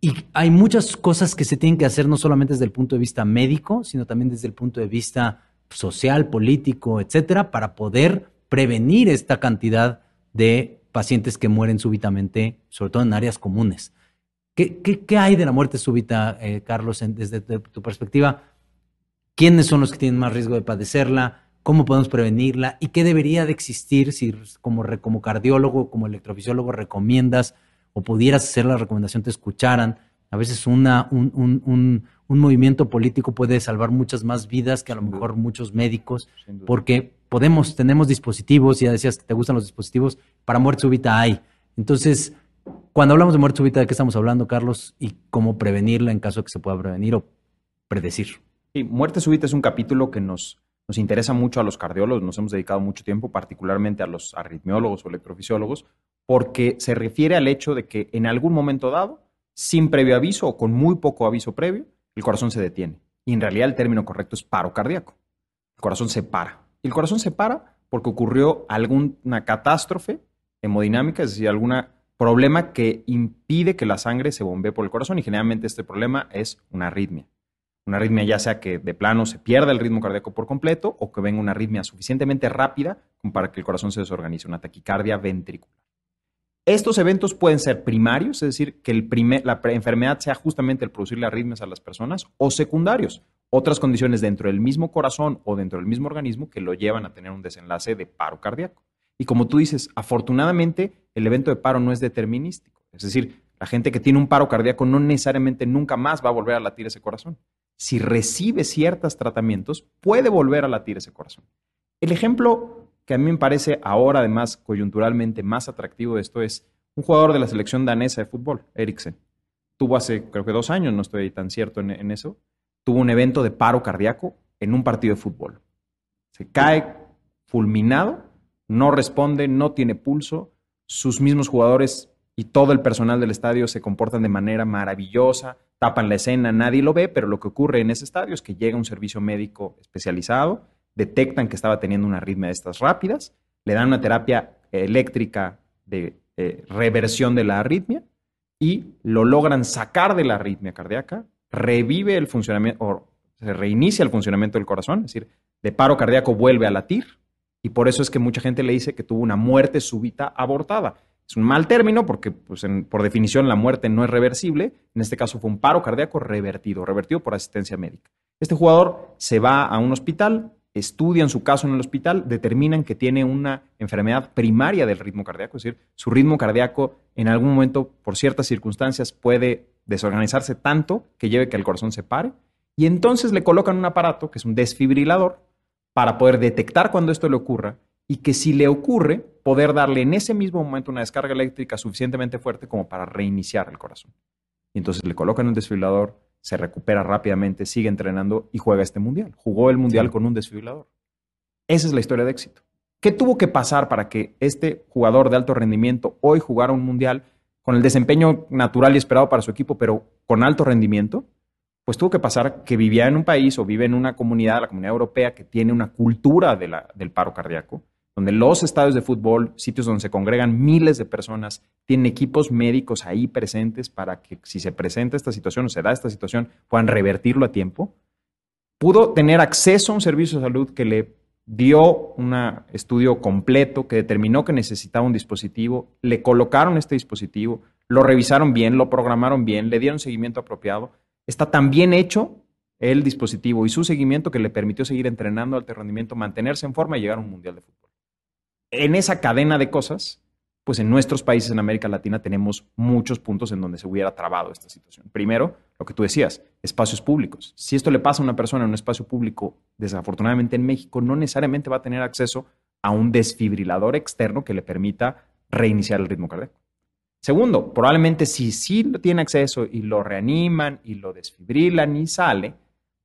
Y hay muchas cosas que se tienen que hacer no solamente desde el punto de vista médico, sino también desde el punto de vista social, político, etcétera, para poder prevenir esta cantidad de pacientes que mueren súbitamente, sobre todo en áreas comunes. ¿Qué, qué, hay de la muerte súbita, eh, Carlos, desde tu perspectiva? ¿Quiénes son los que tienen más riesgo de padecerla? ¿Cómo podemos prevenirla? ¿Y qué debería de existir si como, como cardiólogo, como electrofisiólogo, recomiendas o pudieras hacer la recomendación, te escucharan. A veces una, un, un, un, movimiento político puede salvar muchas más vidas que a lo mejor muchos médicos, porque podemos, tenemos dispositivos, ya decías que te gustan los dispositivos, para muerte súbita hay. Entonces, cuando hablamos de muerte súbita, ¿de qué estamos hablando, Carlos? Y cómo prevenirla en caso de que se pueda prevenir o predecir. Sí, muerte súbita es un capítulo que nos, nos interesa mucho a los cardiólogos, nos hemos dedicado mucho tiempo, particularmente a los arritmiólogos o electrofisiólogos, porque se refiere al hecho de que en algún momento dado, sin previo aviso o con muy poco aviso previo, el corazón se detiene. Y en realidad el término correcto es paro cardíaco. El corazón se para. Y el corazón se para porque ocurrió alguna catástrofe hemodinámica, es decir, algún problema que impide que la sangre se bombee por el corazón y generalmente este problema es una arritmia. Una arritmia ya sea que de plano se pierda el ritmo cardíaco por completo o que venga una arritmia suficientemente rápida para que el corazón se desorganice, una taquicardia ventricular. Estos eventos pueden ser primarios, es decir, que la enfermedad sea justamente el producirle arritmias a las personas, o secundarios, otras condiciones dentro del mismo corazón o dentro del mismo organismo que lo llevan a tener un desenlace de paro cardíaco. Y como tú dices, afortunadamente el evento de paro no es determinístico, es decir, la gente que tiene un paro cardíaco no necesariamente nunca más va a volver a latir ese corazón. Si recibe ciertos tratamientos, puede volver a latir ese corazón. El ejemplo que a mí me parece ahora además coyunturalmente más atractivo de esto es un jugador de la selección danesa de fútbol, Eriksen. Tuvo hace creo que dos años, no estoy tan cierto en, eso, tuvo un evento de paro cardíaco en un partido de fútbol. Se cae fulminado, no responde, no tiene pulso, sus mismos jugadores y todo el personal del estadio se comportan de manera maravillosa, tapan la escena, nadie lo ve, pero lo que ocurre en ese estadio es que llega un servicio médico especializado, detectan que estaba teniendo una arritmia de estas rápidas, le dan una terapia eléctrica de eh, reversión de la arritmia y lo logran sacar de la arritmia cardíaca, revive el funcionamiento, o se reinicia el funcionamiento del corazón, es decir, de paro cardíaco vuelve a latir y por eso es que mucha gente le dice que tuvo una muerte súbita abortada. Es un mal término porque, pues, por definición, la muerte no es reversible. En este caso fue un paro cardíaco revertido, revertido por asistencia médica. Este jugador se va a un hospital, estudian su caso en el hospital, determinan que tiene una enfermedad primaria del ritmo cardíaco, es decir, su ritmo cardíaco en algún momento, por ciertas circunstancias, puede desorganizarse tanto que lleve que el corazón se pare, y entonces le colocan un aparato, que es un desfibrilador, para poder detectar cuando esto le ocurra y que si le ocurre, poder darle en ese mismo momento una descarga eléctrica suficientemente fuerte como para reiniciar el corazón. Y entonces le colocan un desfibrilador, se recupera rápidamente, sigue entrenando y juega este mundial. Jugó el mundial con un desfibrilador. Esa es la historia de éxito. ¿Qué tuvo que pasar para que este jugador de alto rendimiento hoy jugara un mundial con el desempeño natural y esperado para su equipo, pero con alto rendimiento? Pues tuvo que pasar que vivía en un país o vive en una comunidad, la comunidad europea, que tiene una cultura del paro cardíaco, donde los estadios de fútbol, sitios donde se congregan miles de personas, tienen equipos médicos ahí presentes para que si se presenta esta situación o se da esta situación, puedan revertirlo a tiempo. Pudo tener acceso a un servicio de salud que le dio un estudio completo que determinó que necesitaba un dispositivo, le colocaron este dispositivo, lo revisaron bien, lo programaron bien, le dieron seguimiento apropiado. Está tan bien hecho el dispositivo y su seguimiento que le permitió seguir entrenando alto rendimiento, mantenerse en forma y llegar a un mundial de fútbol en esa cadena de cosas, pues en nuestros países en América Latina tenemos muchos puntos en donde se hubiera trabado esta situación. Primero, lo que tú decías, espacios públicos. Si esto le pasa a una persona en un espacio público, desafortunadamente en México, no necesariamente va a tener acceso a un desfibrilador externo que le permita reiniciar el ritmo cardíaco. Segundo, probablemente si sí tiene acceso y lo reaniman y lo desfibrilan y sale,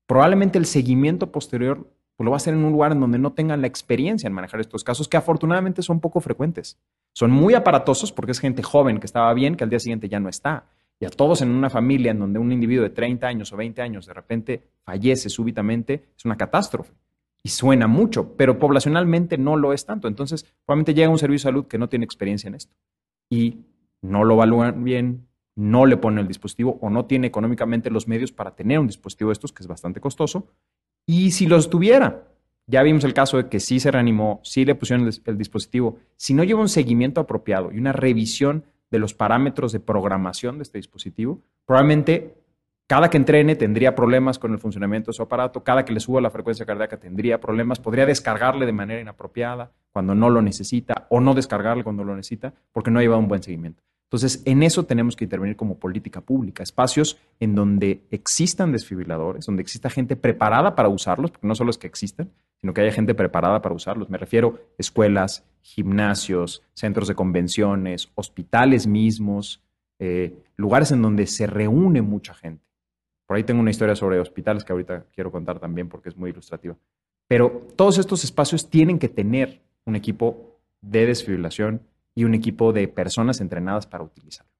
probablemente el seguimiento posterior pues, lo va a hacer en un lugar en donde no tengan la experiencia en manejar estos casos, que afortunadamente son poco frecuentes. Son muy aparatosos porque es gente joven que estaba bien, que al día siguiente ya no está. Y a todos en una familia en donde un individuo de 30 años o 20 años de repente fallece súbitamente, es una catástrofe. Y suena mucho, pero poblacionalmente no lo es tanto. Entonces, probablemente llega un servicio de salud que no tiene experiencia en esto. Y no lo evalúan bien, no le ponen el dispositivo o no tiene económicamente los medios para tener un dispositivo de estos, que es bastante costoso. Y si los tuviera, ya vimos el caso de que sí se reanimó, sí le pusieron el, el dispositivo, si no lleva un seguimiento apropiado y una revisión de los parámetros de programación de este dispositivo, probablemente cada que entrene tendría problemas con el funcionamiento de su aparato, cada que le suba la frecuencia cardíaca tendría problemas, podría descargarle de manera inapropiada cuando no lo necesita o no descargarle cuando lo necesita porque no ha llevado un buen seguimiento. Entonces, en eso tenemos que intervenir como política pública, espacios en donde existan desfibriladores, donde exista gente preparada para usarlos, porque no solo es que existan, sino que haya gente preparada para usarlos. Me refiero a escuelas, gimnasios, centros de convenciones, hospitales mismos, eh, lugares en donde se reúne mucha gente. Por ahí tengo una historia sobre hospitales que ahorita quiero contar también porque es muy ilustrativa. Pero todos estos espacios tienen que tener un equipo de desfibrilación y un equipo de personas entrenadas para utilizarlo.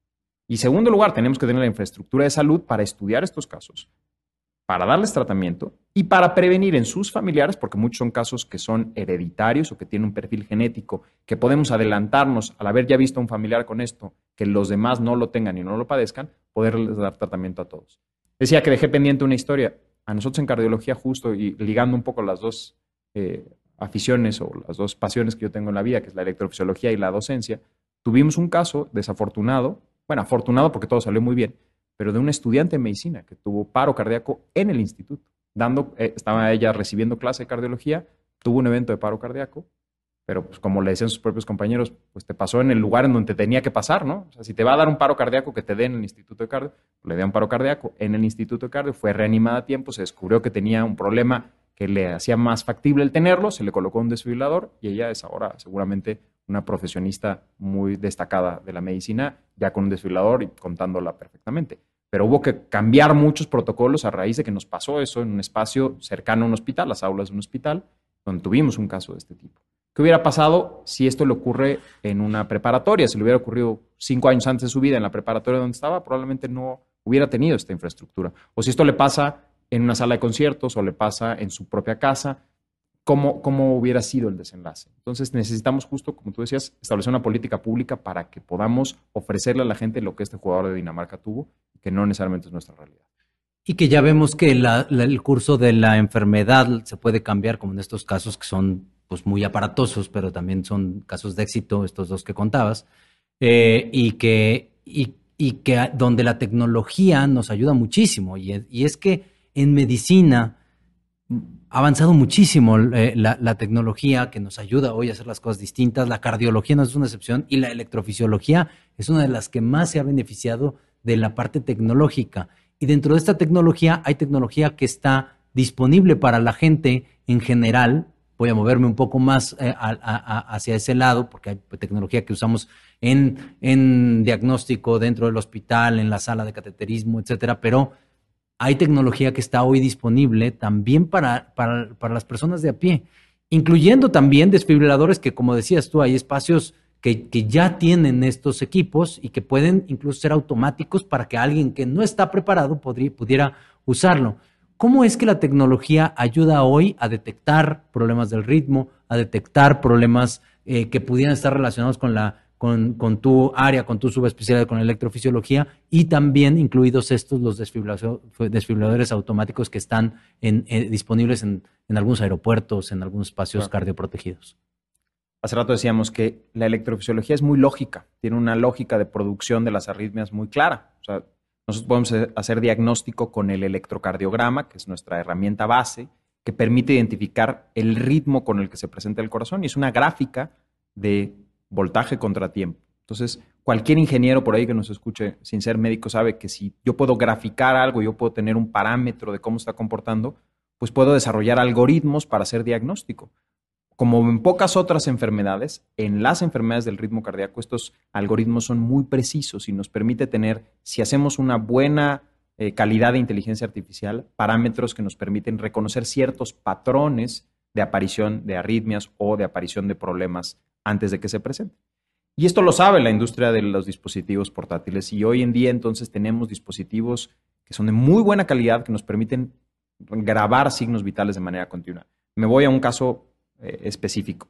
Y segundo lugar, tenemos que tener la infraestructura de salud para estudiar estos casos, para darles tratamiento y para prevenir en sus familiares, porque muchos son casos que son hereditarios o que tienen un perfil genético, que podemos adelantarnos al haber ya visto a un familiar con esto, que los demás no lo tengan y no lo padezcan, poderles dar tratamiento a todos. Decía que dejé pendiente una historia. A nosotros en cardiología justo y ligando un poco las dos eh, aficiones o las dos pasiones que yo tengo en la vida, que es la electrofisiología y la docencia, tuvimos un caso desafortunado, bueno, afortunado porque todo salió muy bien, pero de una estudiante de medicina que tuvo paro cardíaco en el instituto. Dando, eh, estaba ella recibiendo clase de cardiología, tuvo un evento de paro cardíaco, pero pues como le decían sus propios compañeros, pues te pasó en el lugar en donde tenía que pasar, ¿no? O sea, si te va a dar un paro cardíaco que te dé en el instituto de cardio, le dio un paro cardíaco en el instituto de cardio, fue reanimada a tiempo, se descubrió que tenía un problema que le hacía más factible el tenerlo, se le colocó un desfibrilador y ella es ahora seguramente una profesionista muy destacada de la medicina, ya con un desfibrilador y contándola perfectamente. Pero hubo que cambiar muchos protocolos a raíz de que nos pasó eso en un espacio cercano a un hospital, las aulas de un hospital, donde tuvimos un caso de este tipo. ¿Qué hubiera pasado si esto le ocurre en una preparatoria? Si le hubiera ocurrido cinco años antes de su vida en la preparatoria donde estaba, probablemente no hubiera tenido esta infraestructura. O si esto le pasa en una sala de conciertos o le pasa en su propia casa, ¿cómo, cómo hubiera sido el desenlace? Entonces necesitamos justo, como tú decías, establecer una política pública para que podamos ofrecerle a la gente lo que este jugador de Dinamarca tuvo, que no necesariamente es nuestra realidad. Y que ya vemos que el curso de la enfermedad se puede cambiar, como en estos casos que son pues, muy aparatosos, pero también son casos de éxito, estos dos que contabas, eh, y que, y, que donde la tecnología nos ayuda muchísimo. y es que en medicina ha avanzado muchísimo eh, la, tecnología que nos ayuda hoy a hacer las cosas distintas. La cardiología no es una excepción y la electrofisiología es una de las que más se ha beneficiado de la parte tecnológica. Y dentro de esta tecnología hay tecnología que está disponible para la gente en general. Voy a moverme un poco más eh, hacia ese lado porque hay tecnología que usamos en, en diagnóstico dentro del hospital, en la sala de cateterismo, etcétera, pero hay tecnología que está hoy disponible también para, para, las personas de a pie, incluyendo también desfibriladores que, como decías tú, hay espacios que, ya tienen estos equipos y que pueden incluso ser automáticos para que alguien que no está preparado pudiera usarlo. ¿Cómo es que la tecnología ayuda hoy a detectar problemas del ritmo, a detectar problemas eh, que pudieran estar relacionados con la con, tu área, con tu subespecialidad, con electrofisiología y también incluidos estos, los desfibriladores automáticos que están eh, disponibles en, algunos aeropuertos, en algunos espacios cardioprotegidos. Hace rato decíamos que la electrofisiología es muy lógica, tiene una lógica de producción de las arritmias muy clara. O sea, nosotros podemos hacer diagnóstico con el electrocardiograma, que es nuestra herramienta base, que permite identificar el ritmo con el que se presenta el corazón y es una gráfica de voltaje contra tiempo. Entonces, cualquier ingeniero por ahí que nos escuche sin ser médico sabe que si yo puedo graficar algo, yo puedo tener un parámetro de cómo está comportando, pues puedo desarrollar algoritmos para hacer diagnóstico. como en pocas otras enfermedades, en las enfermedades del ritmo cardíaco, estos algoritmos son muy precisos y nos permite tener, si hacemos una buena eh, calidad de inteligencia artificial, parámetros que nos permiten reconocer ciertos patrones de aparición de arritmias o de aparición de problemas antes de que se presenten. Y esto lo sabe la industria de los dispositivos portátiles y hoy en día entonces tenemos dispositivos que son de muy buena calidad que nos permiten grabar signos vitales de manera continua. Me voy a un caso eh, específico.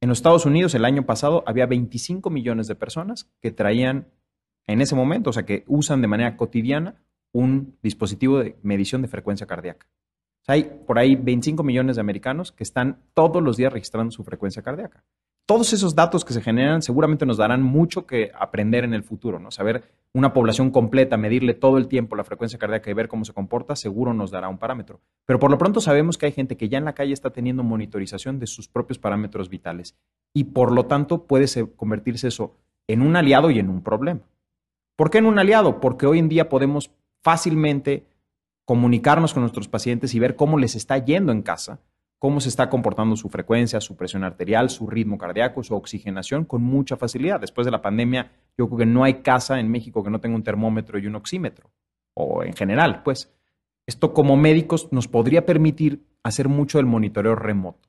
En los Estados Unidos el año pasado había 25 millones de personas que traían en ese momento, o sea, que usan de manera cotidiana un dispositivo de medición de frecuencia cardíaca. hay por ahí 25 millones de americanos que están todos los días registrando su frecuencia cardíaca todos esos datos que se generan seguramente nos darán mucho que aprender en el futuro, ¿no? Saber una población completa, medirle todo el tiempo la frecuencia cardíaca y ver cómo se comporta, seguro nos dará un parámetro. Pero por lo pronto sabemos que hay gente que ya en la calle está teniendo monitorización de sus propios parámetros vitales y por lo tanto puede convertirse eso en un aliado y en un problema. ¿Por qué en un aliado? Porque hoy en día podemos fácilmente comunicarnos con nuestros pacientes y ver cómo les está yendo en casa cómo se está comportando su frecuencia, su presión arterial, su ritmo cardíaco, su oxigenación con mucha facilidad. Después de la pandemia, yo creo que no hay casa en México que no tenga un termómetro y un oxímetro, o en general, pues. Esto como médicos nos podría permitir hacer mucho del monitoreo remoto.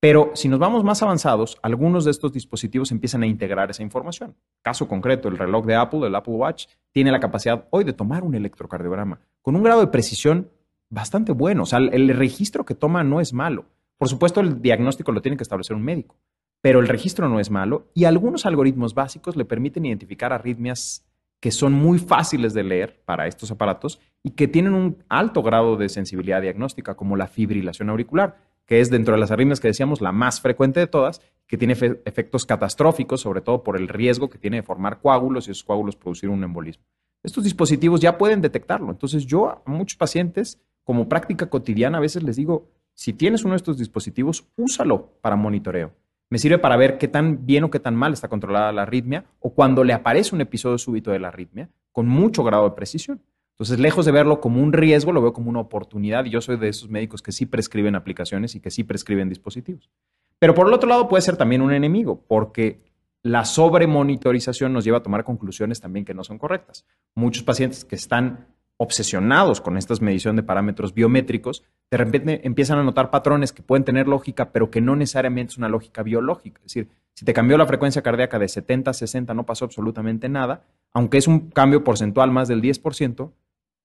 Pero si nos vamos más avanzados, algunos de estos dispositivos empiezan a integrar esa información. Caso concreto, el reloj de Apple, el Apple Watch, tiene la capacidad hoy de tomar un electrocardiograma con un grado de precisión bastante bueno. O sea, el, registro que toma no es malo. Por supuesto, el diagnóstico lo tiene que establecer un médico, pero el registro no es malo y algunos algoritmos básicos le permiten identificar arritmias que son muy fáciles de leer para estos aparatos y que tienen un alto grado de sensibilidad diagnóstica, como la fibrilación auricular, que es dentro de las arritmias que decíamos la más frecuente de todas, que tiene efectos catastróficos, sobre todo por el riesgo que tiene de formar coágulos y esos coágulos producir un embolismo. Estos dispositivos ya pueden detectarlo. Entonces yo a muchos pacientes como práctica cotidiana, a veces les digo, si tienes uno de estos dispositivos, úsalo para monitoreo. Me sirve para ver qué tan bien o qué tan mal está controlada la arritmia o cuando le aparece un episodio súbito de la arritmia con mucho grado de precisión. Entonces, lejos de verlo como un riesgo, lo veo como una oportunidad y yo soy de esos médicos que sí prescriben aplicaciones y que sí prescriben dispositivos. Pero por el otro lado puede ser también un enemigo porque la sobremonitorización nos lleva a tomar conclusiones también que no son correctas. Muchos pacientes que están obsesionados con esta medición de parámetros biométricos, de repente empiezan a notar patrones que pueden tener lógica, pero que no necesariamente es una lógica biológica. Es decir, si te cambió la frecuencia cardíaca de 70 a 60, no pasó absolutamente nada, aunque es un cambio porcentual más del 10%,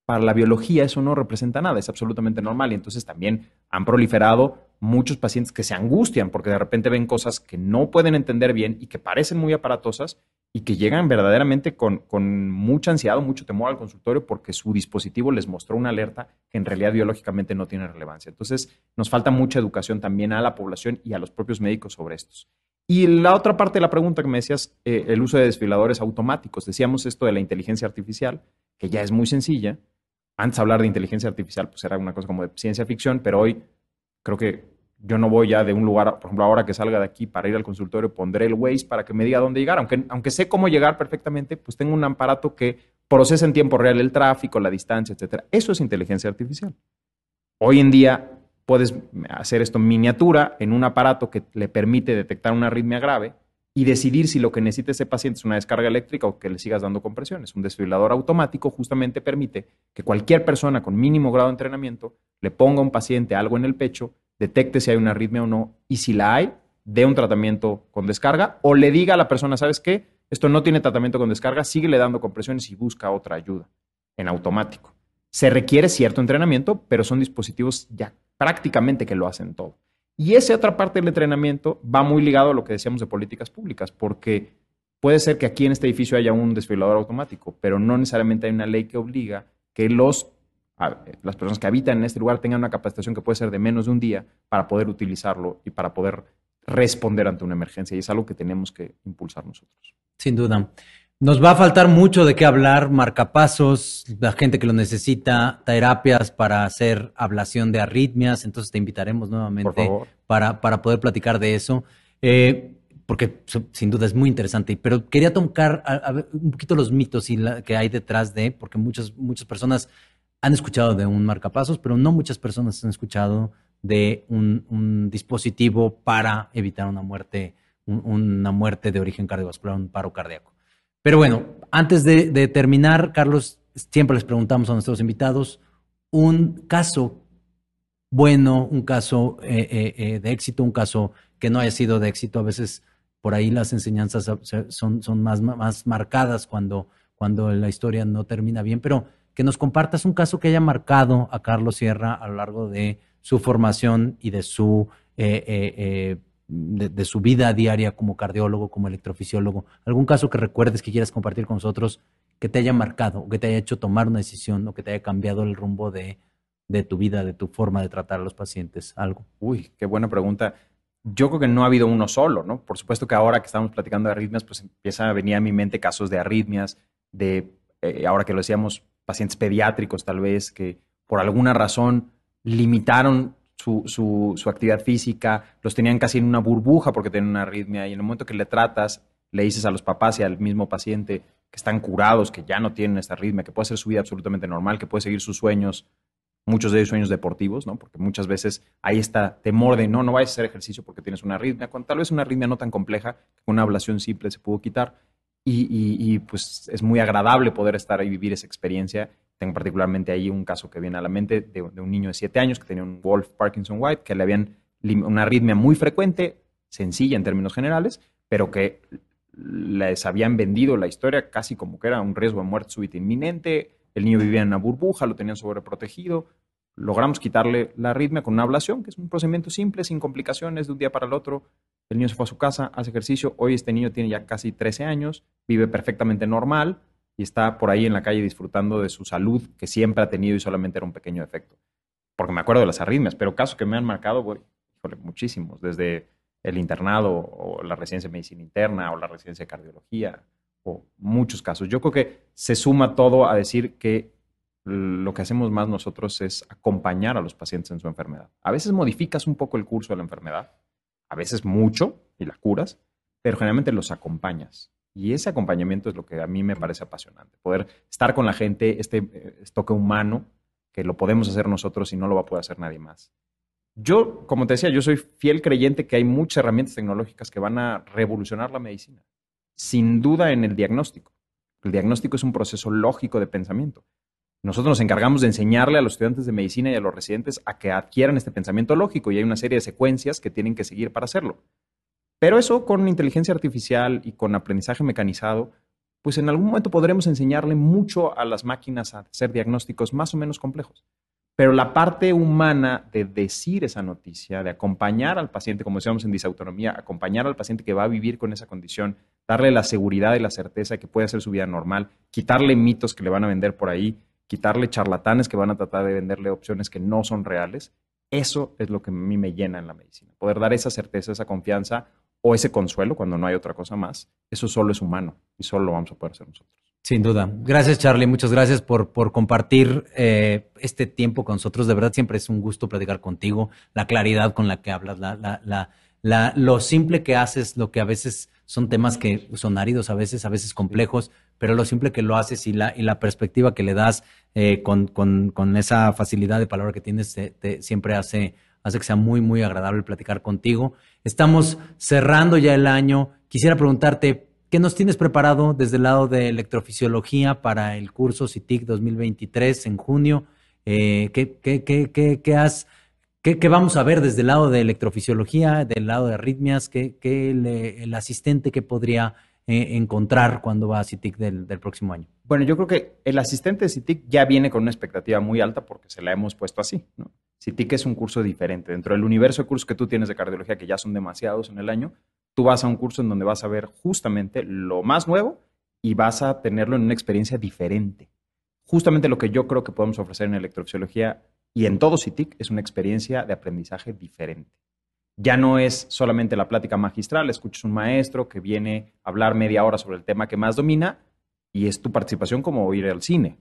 para la biología eso no representa nada, es absolutamente normal. Y entonces también han proliferado muchos pacientes que se angustian porque de repente ven cosas que no pueden entender bien y que parecen muy aparatosas y que llegan verdaderamente con, con mucha ansiedad o mucho temor al consultorio porque su dispositivo les mostró una alerta que en realidad biológicamente no tiene relevancia. Entonces nos falta mucha educación también a la población y a los propios médicos sobre estos. Y la otra parte de la pregunta que me decías, eh, el uso de desfibriladores automáticos. Decíamos esto de la inteligencia artificial, que ya es muy sencilla, antes hablar de inteligencia artificial pues era una cosa como de ciencia ficción, pero hoy creo que yo no voy ya de un lugar, por ejemplo, ahora que salga de aquí para ir al consultorio, pondré el Waze para que me diga dónde llegar. Aunque, aunque sé cómo llegar perfectamente, pues tengo un aparato que procesa en tiempo real el tráfico, la distancia, etcétera. Eso es inteligencia artificial. Hoy en día puedes hacer esto en miniatura en un aparato que le permite detectar una arritmia grave y decidir si lo que necesita ese paciente es una descarga eléctrica o que le sigas dando compresiones. Un desfibrilador automático justamente permite que cualquier persona con mínimo grado de entrenamiento le ponga a un paciente algo en el pecho, detecte si hay una arritmia o no y si la hay, dé un tratamiento con descarga o le diga a la persona, ¿sabes qué? Esto no tiene tratamiento con descarga, síguele dando compresiones y busca otra ayuda en automático. Se requiere cierto entrenamiento, pero son dispositivos ya prácticamente que lo hacen todo. Y esa otra parte del entrenamiento va muy ligado a lo que decíamos de políticas públicas, porque puede ser que aquí en este edificio haya un desfibrilador automático, pero no necesariamente hay una ley que obliga que los, las personas que habitan en este lugar tengan una capacitación que puede ser de menos de un día para poder utilizarlo y para poder responder ante una emergencia. Y es algo que tenemos que impulsar nosotros. Sin duda. Nos va a faltar mucho de qué hablar, marcapasos, la gente que lo necesita, terapias para hacer ablación de arritmias, entonces te invitaremos nuevamente para, para, poder platicar de eso, eh, porque sin duda es muy interesante, pero quería tocar un poquito los mitos y la, que hay detrás de, porque muchas, muchas personas han escuchado de un marcapasos, pero no muchas personas han escuchado de un, dispositivo para evitar una muerte, una muerte de origen cardiovascular, un paro cardíaco. Pero bueno, antes de, terminar, Carlos, siempre les preguntamos a nuestros invitados un caso bueno, un caso eh, eh, eh, de éxito, un caso que no haya sido de éxito. A veces por ahí las enseñanzas son, son más, marcadas cuando, cuando la historia no termina bien, pero que nos compartas un caso que haya marcado a Carlos Sierra a lo largo de su formación y de su, eh, eh, eh, de, su vida diaria como cardiólogo, como electrofisiólogo. ¿Algún caso que recuerdes que quieras compartir con nosotros que te haya marcado, que te haya hecho tomar una decisión, o que te haya cambiado el rumbo de, de tu vida, de tu forma de tratar a los pacientes? ¿Algo? Uy, qué buena pregunta. Yo creo que no ha habido uno solo, ¿no? Por supuesto que ahora que estamos platicando de arritmias, pues empieza a venir a mi mente casos de arritmias, de, ahora que lo decíamos, pacientes pediátricos tal vez, que por alguna razón limitaron su, su, actividad física, los tenían casi en una burbuja porque tenían una arritmia y en el momento que le tratas, le dices a los papás y al mismo paciente que están curados, que ya no tienen esta arritmia, que puede ser su vida absolutamente normal, que puede seguir sus sueños, muchos de ellos sueños deportivos, ¿no? Porque muchas veces hay está temor de no, no vayas a hacer ejercicio porque tienes una arritmia, cuando tal vez una arritmia no tan compleja, una ablación simple se pudo quitar. Y, y, pues es muy agradable poder estar y vivir esa experiencia tengo particularmente ahí un caso que viene a la mente de, un niño de 7 años que tenía un Wolf Parkinson White, que le habían una arritmia muy frecuente, sencilla en términos generales, pero que les habían vendido la historia casi como que era un riesgo de muerte súbita inminente. El niño vivía en una burbuja, lo tenían sobreprotegido. Logramos quitarle la arritmia con una ablación, que es un procedimiento simple, sin complicaciones, de un día para el otro. El niño se fue a su casa, hace ejercicio. Hoy este niño tiene ya casi 13 años, vive perfectamente normal y está por ahí en la calle disfrutando de su salud que siempre ha tenido y solamente era un pequeño efecto. Porque me acuerdo de las arritmias, pero casos que me han marcado, híjole, muchísimos, desde el internado o la residencia de medicina interna o la residencia de cardiología o muchos casos. Yo creo que se suma todo a decir que lo que hacemos más nosotros es acompañar a los pacientes en su enfermedad. A veces modificas un poco el curso de la enfermedad, a veces mucho y la curas, pero generalmente los acompañas. Y ese acompañamiento es lo que a mí me parece apasionante, poder estar con la gente, este, eh, toque humano, que lo podemos hacer nosotros y no lo va a poder hacer nadie más. Yo, como te decía, yo soy fiel creyente que hay muchas herramientas tecnológicas que van a revolucionar la medicina, sin duda en el diagnóstico. El diagnóstico es un proceso lógico de pensamiento. Nosotros nos encargamos de enseñarle a los estudiantes de medicina y a los residentes a que adquieran este pensamiento lógico y hay una serie de secuencias que tienen que seguir para hacerlo. Pero eso con inteligencia artificial y con aprendizaje mecanizado, pues en algún momento podremos enseñarle mucho a las máquinas a hacer diagnósticos más o menos complejos. Pero la parte humana de decir esa noticia, de acompañar al paciente, como decíamos en disautonomía, acompañar al paciente que va a vivir con esa condición, darle la seguridad y la certeza que puede hacer su vida normal, quitarle mitos que le van a vender por ahí, quitarle charlatanes que van a tratar de venderle opciones que no son reales, eso es lo que a mí me llena en la medicina. Poder dar esa certeza, esa confianza o ese consuelo cuando no hay otra cosa más, eso solo es humano y solo lo vamos a poder hacer nosotros. Sin duda. Gracias, Charlie. Muchas gracias por, por compartir eh, este tiempo con nosotros. De verdad, siempre es un gusto platicar contigo. La claridad con la que hablas, la, la, la, lo simple que haces, lo que a veces son temas que son áridos, a veces, a veces complejos, pero lo simple que lo haces y la, y la perspectiva que le das eh, con, con, con, esa facilidad de palabra que tienes, te, siempre hace, hace que sea muy, muy agradable platicar contigo. Estamos cerrando ya el año. Quisiera preguntarte, ¿qué nos tienes preparado desde el lado de electrofisiología para el curso CITIC 2023 en junio? Eh, ¿qué, qué, qué, qué, has, qué, vamos a ver desde el lado de electrofisiología, del lado de arritmias? ¿Qué, el asistente que podría eh, encontrar cuando va a CITIC del, del, próximo año? Bueno, yo creo que el asistente de CITIC ya viene con una expectativa muy alta porque se la hemos puesto así. ¿no? CITIC es un curso diferente. Dentro del universo de cursos que tú tienes de cardiología, que ya son demasiados en el año, tú vas a un curso en donde vas a ver justamente lo más nuevo y vas a tenerlo en una experiencia diferente. Justamente lo que yo creo que podemos ofrecer en electrofisiología y en todo CITIC es una experiencia de aprendizaje diferente. Ya no es solamente la plática magistral, escuchas un maestro que viene a hablar media hora sobre el tema que más domina y es tu participación como ir al cine,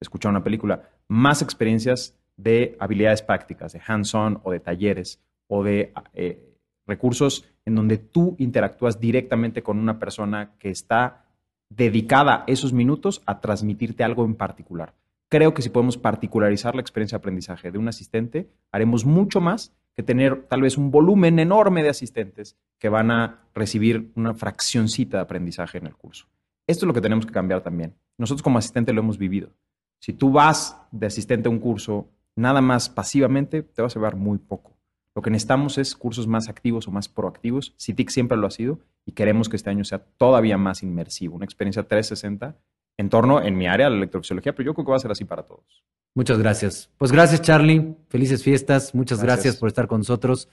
escuchar una película, más experiencias de habilidades prácticas, de hands-on o de talleres o de eh, recursos en donde tú interactúas directamente con una persona que está dedicada esos minutos a transmitirte algo en particular. Creo que si podemos particularizar la experiencia de aprendizaje de un asistente, haremos mucho más que tener tal vez un volumen enorme de asistentes que van a recibir una fraccioncita de aprendizaje en el curso. Esto es lo que tenemos que cambiar también. Nosotros como asistente lo hemos vivido. Si tú vas de asistente a un curso nada más pasivamente, te vas a llevar muy poco. Lo que necesitamos es cursos más activos o más proactivos. CITIC siempre lo ha sido y queremos que este año sea todavía más inmersivo, una experiencia 360 en torno, en mi área, a la electrofisiología, pero yo creo que va a ser así para todos. Muchas gracias. Pues gracias, Charlie. Felices fiestas. Muchas gracias, gracias por estar con nosotros.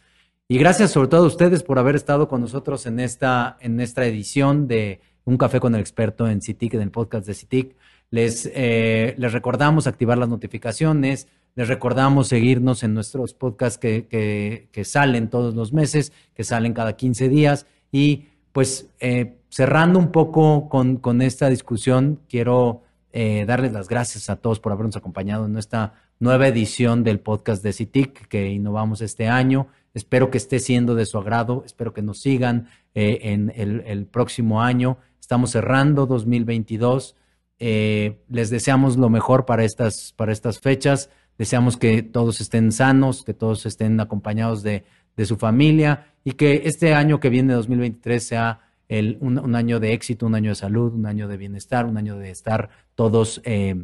Y gracias sobre todo a ustedes por haber estado con nosotros en esta, en esta edición de Un Café con el Experto en CITIC, en el podcast de CITIC. Les, eh, les recordamos activar las notificaciones, les recordamos seguirnos en nuestros podcasts que, salen todos los meses, que salen cada 15 días. Y pues eh, cerrando un poco con, esta discusión, quiero eh, darles las gracias a todos por habernos acompañado en esta nueva edición del podcast de CITIC que innovamos este año. Espero que esté siendo de su agrado, espero que nos sigan en el, el próximo año. Estamos cerrando 2022. Eh, les deseamos lo mejor para estas, para estas fechas. Deseamos que todos estén sanos, que todos estén acompañados de, su familia y que este año que viene, 2023, sea el, un, año de éxito, un año de salud, un año de bienestar, un año de estar todos eh,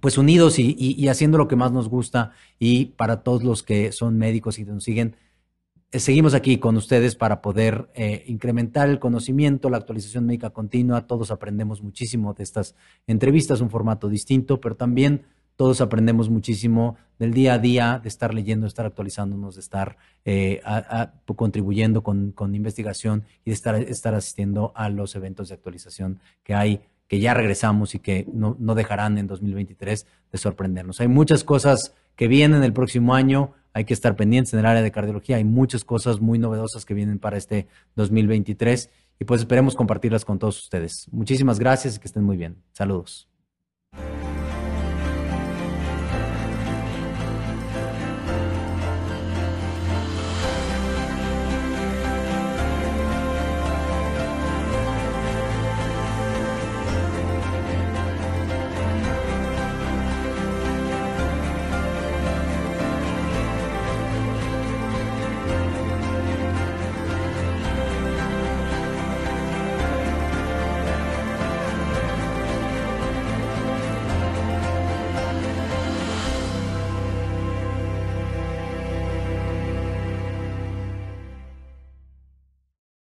pues unidos y, y, haciendo lo que más nos gusta. Y para todos los que son médicos y nos siguen, eh, seguimos aquí con ustedes para poder eh, incrementar el conocimiento, la actualización médica continua. Todos aprendemos muchísimo de estas entrevistas, un formato distinto, pero también todos aprendemos muchísimo del día a día, de estar leyendo, de estar actualizándonos, de estar eh, contribuyendo con, investigación y de estar, estar asistiendo a los eventos de actualización que hay que ya regresamos y que no, no dejarán en 2023 de sorprendernos. Hay muchas cosas que vienen el próximo año hay que estar pendientes en el área de cardiología. Hay muchas cosas muy novedosas que vienen para este 2023 y pues esperemos compartirlas con todos ustedes. Muchísimas gracias y que estén muy bien. Saludos.